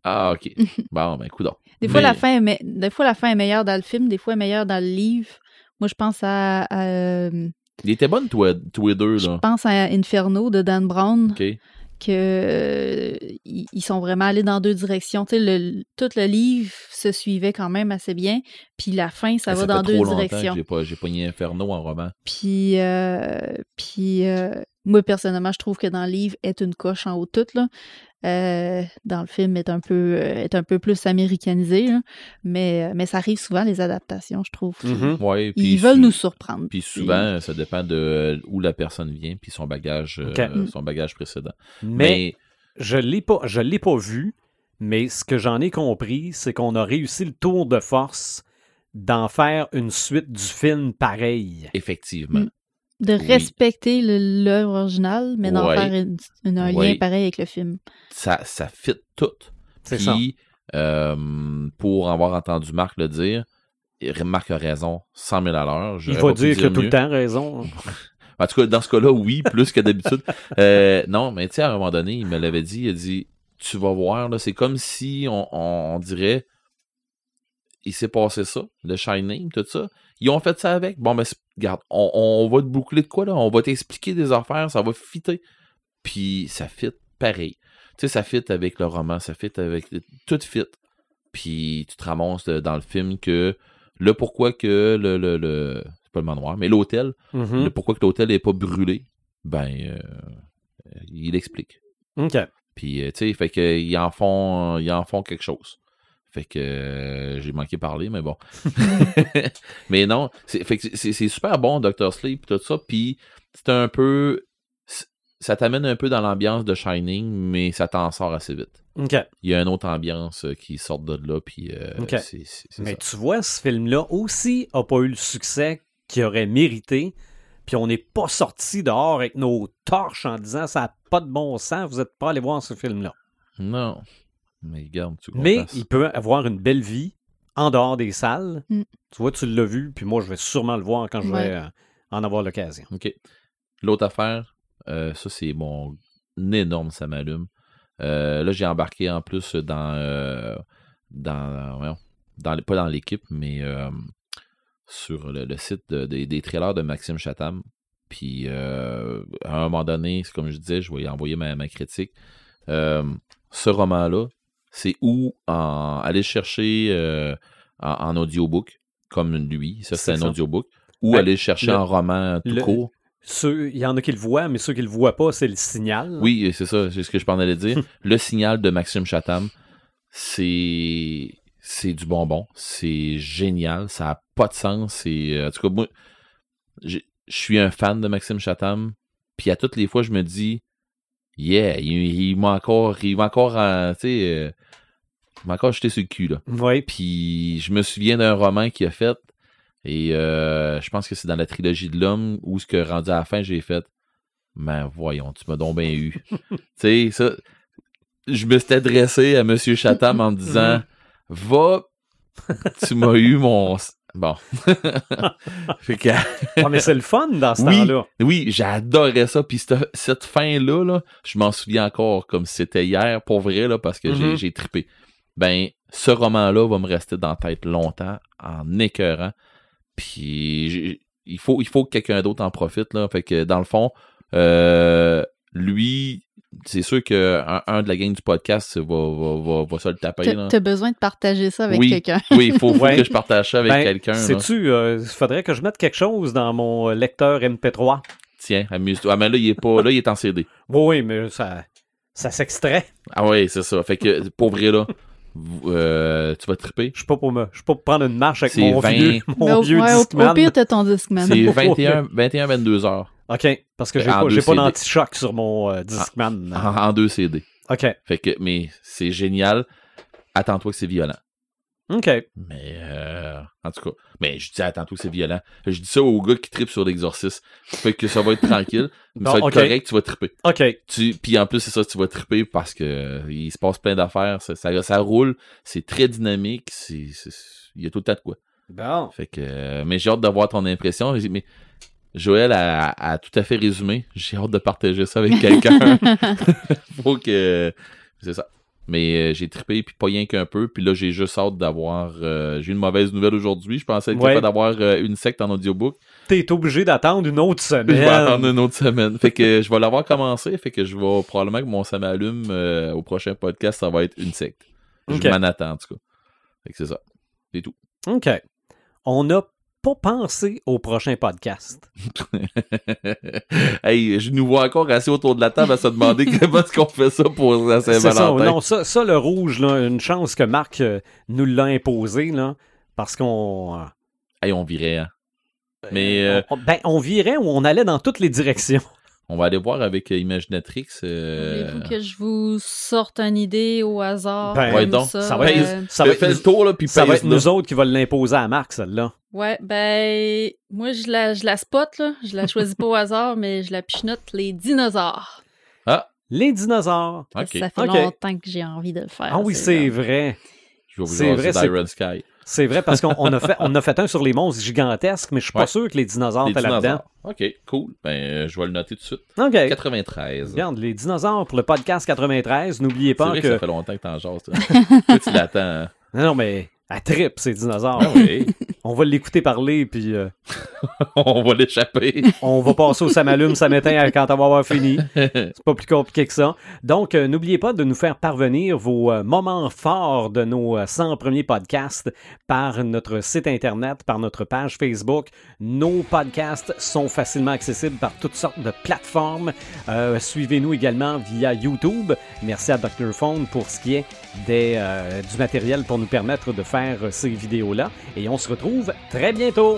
Ah, ok. (laughs) bon, ben, coudonc. Des fois, Mais- la fin est me- des fois, la fin est meilleure dans le film, des fois, elle est meilleure dans le livre. Moi, je pense à, à, euh, Il était bonne, toi, tous les deux, je là. pense à Inferno de Dan Brown, Ok. que euh, ils sont vraiment allés dans deux directions. Tu sais, le, tout le livre se suivait quand même assez bien, puis la fin, ça Eh, va fait dans deux longtemps directions. J'ai pas, j'ai pogné Inferno en roman. Puis, euh, puis euh, moi, personnellement, je trouve que dans le livre, est une coche en haut de tout. Là. Euh, dans le film, est un peu, euh, est un peu plus américanisé. Mais, euh, mais ça arrive souvent, les adaptations, je trouve. Mhm. Ouais, puis Ils veulent nous surprendre. Puis souvent, ça dépend de où la personne vient, puis son bagage, euh, son bagage précédent. Mais, Mais, je l'ai pas, je l'ai pas vu, mais ce que j'en ai compris, c'est qu'on a réussi le tour de force d'en faire une suite du film pareil. effectivement, Mm. De Oui. respecter le- l'œuvre originale, mais d'en Ouais. faire une- une- un Ouais. lien pareil avec le film. ça, ça fit tout. C'est ça. Puis, euh, pour avoir entendu Marc le dire, Marc a raison, 100 000 à l'heure. Il va dire a tout le temps raison. (laughs) En tout cas, dans ce cas-là, oui, plus que d'habitude. Euh, non, mais tu sais, à un moment donné, il me l'avait dit, il a dit, tu vas voir, là, c'est comme si on, on- on dirait, il s'est passé ça, le Shining, tout ça. Ils ont fait ça avec. Bon, ben, regarde, on, on va te boucler de quoi, là? On va t'expliquer des affaires, ça va fitter. Puis, ça fit pareil. Tu sais, ça fit avec le roman, ça fit avec... Tout fit. Puis, tu te ramasses dans le film que le pourquoi que le... le, le- c'est pas le manoir, mais l'hôtel, Mhm. le pourquoi que l'hôtel n'est pas brûlé, ben, euh, il explique. OK. Puis, euh, tu sais, fait que, ils en font, ils en font quelque chose. Fait que euh, j'ai manqué parler, mais bon. (laughs) (laughs) mais non, c'est, super bon, Dr. Sleep, tout ça. Puis, c'est un peu. Ça t'amène un peu dans l'ambiance de Shining, mais ça t'en sort assez vite. OK. Il y a une autre ambiance euh, qui sort de là, puis euh, Mais ça. tu vois, ce film-là aussi a pas eu le succès qu'il aurait mérité. Puis on n'est pas sorti dehors avec nos torches en disant ça n'a pas de bon sens, vous n'êtes pas allé voir ce film-là. Non. Mais tu il peut avoir une belle vie en dehors des salles. Mm. Tu vois, tu l'as vu, puis moi, je vais sûrement le voir quand je Ouais. vais euh, en avoir l'occasion. OK. L'autre affaire, euh, ça, c'est mon énorme, ça m'allume. Euh, là, j'ai embarqué en plus dans. euh, dans, dans pas dans l'équipe, mais euh, sur le, le site de- des- des trailers de Maxime Chatham. Puis, euh, à un moment donné, c'est comme je disais, je vais y envoyer ma, ma critique. Euh, ce roman-là, c'est où en, aller chercher euh, en, en audiobook, comme lui, ça c'est un ça. audiobook, ou Ben, aller chercher le- en roman tout le- court. Ceux, il y en a qui le voient, mais ceux qui le voient pas, c'est le signal. Oui, c'est ça, c'est ce que je parlais de dire. (laughs) le signal de Maxime Chatham, c'est c'est du bonbon, c'est génial, ça a pas de sens, c'est en tout cas moi je suis un fan de Maxime Chatham, puis à toutes les fois je me dis yeah, il, il m'a encore il m'a encore euh, tu sais euh, m'a encore jeté sur le cul là. Oui, Puis je me souviens d'un roman qu'il a fait. Et euh, je pense que c'est dans la trilogie de l'homme où ce que rendu à la fin, j'ai fait. Mais voyons, tu m'as donc bien eu. (laughs) tu sais, ça. Je me suis adressé à M. Chatham en me disant Va, tu m'as eu mon, Bon. (laughs) fait que, Ah, mais c'est le fun dans ce Oui. temps-là. oui, j'adorais ça. Puis cette, cette fin-là, là, je m'en souviens encore comme si c'était hier, pour vrai, là, parce que j'ai- Mhm. j'ai trippé. Ben, ce roman-là va me rester dans la tête longtemps, en écœurant. Puis il faut, il faut que quelqu'un d'autre en profite. Là. Fait que dans le fond, euh, lui, c'est sûr qu'un un de la gang du podcast va, va, va, va se le taper. T'as là. t'as besoin de partager ça avec Oui. quelqu'un. Oui, il faut, que je partage ça avec Ben, quelqu'un. Sais-tu, euh, il faudrait que je mette quelque chose dans mon euh, lecteur MP3. Tiens, amuse-toi. Ah, mais là, il est pas. Là, il est en CD. Oui, oui, mais ça, ça s'extrait. Ah oui, c'est ça. Fait que pour vrai là, euh, tu vas triper. Je suis pas pour me, je suis pas pour prendre une marche avec mon 20. vieux, mon vieux ouais, au- Discman. au pire, t'as ton Discman. C'est 21, 21 22 heures OK, parce que j'ai pas, pas d'anti-choc sur mon euh, Discman. en, en deux CD. OK, Fait que mais c'est génial. Attends-toi que c'est violent. OK. Mais euh, en tout cas, mais je dis attends-toi que c'est violent. Je dis ça aux gars qui tripent sur l'exorcisme. Fait que ça va être tranquille, (laughs) mais Bon, ça va être correct, tu vas triper. OK. Tu puis en plus c'est ça tu vas triper parce que euh, il se passe plein d'affaires, ça, ça, ça roule, c'est très dynamique, c'est il y a tout le tas de quoi. Bon. Fait que, euh, mais j'ai hâte de voir ton impression. Mais Joël a, a tout à fait résumé. J'ai hâte de partager ça avec quelqu'un. (laughs) (laughs) Faut que. C'est ça. Mais euh, j'ai trippé, puis pas rien qu'un peu. Puis là, j'ai juste hâte d'avoir. euh, j'ai une mauvaise nouvelle aujourd'hui. Je pensais être Ouais. capable d'avoir euh, une secte en audiobook. T'es obligé d'attendre une autre (laughs) Je semaine. vais attendre une autre semaine. Fait que je vais l'avoir commencé. Fait que je vais probablement que mon ça m'allume euh, au prochain podcast, ça va être une secte. Je m'en attends, en tout cas. Fait que c'est ça. C'est tout. OK. On n'a pas pensé au prochain podcast. (laughs) hey, je nous vois encore assis autour de la table à se demander (laughs) comment est-ce qu'on fait ça pour la. Saint-Valentin. Non, ça, ça, le rouge, là, une chance que Marc euh, nous l'a imposé, là, parce qu'on... euh, Hey, on virait, hein. Mais euh, on, ben, on virait ou on allait dans toutes les directions. On va aller voir avec euh, Imaginatrix. euh, Voulez-vous que je vous sorte une idée au hasard? Ben, Ouais, donc, ça, ça va être- euh, Ça va être, le tour, là, puis ça va être nous autres qui va l'imposer à Marc, celle-là. Ouais, ben, moi, je la, je la spot, là. Je la choisis pas au hasard, mais je la pichenote les dinosaures. Les dinosaures. Ça fait longtemps que j'ai envie de le faire. Ah oui, c'est vrai. Je vais vous C'est dire vrai, Sky. C'est vrai parce qu'on on a, fait, on a fait un sur les monstres gigantesques, mais je suis pas Ouais. sûr que les dinosaures étaient là-dedans. Ok, cool. Ben, euh, je vais le noter tout de suite. OK. 93. Regarde, les dinosaures pour le podcast 93. N'oubliez C'est pas vrai que... que. ça fait longtemps que t'en jases, toi. (laughs) Toi, tu l'attends. hein. Non, non, mais à trip, ces dinosaures. Ah oui. On va l'écouter parler, puis euh, (laughs) on va l'échapper. (laughs) on va passer au Samalume, ça m'éteint quand on va avoir fini. (laughs) C'est pas plus compliqué que ça. Donc, euh, n'oubliez pas de nous faire parvenir vos euh, moments forts de nos euh, 100 premiers podcasts par notre site Internet, par notre page Facebook. Nos podcasts sont facilement accessibles par toutes sortes de plateformes. Suivez-nous également via YouTube. Merci à Dr. Phone pour ce qui est des, du matériel pour nous permettre de faire ces vidéos-là. Et on se très bientôt.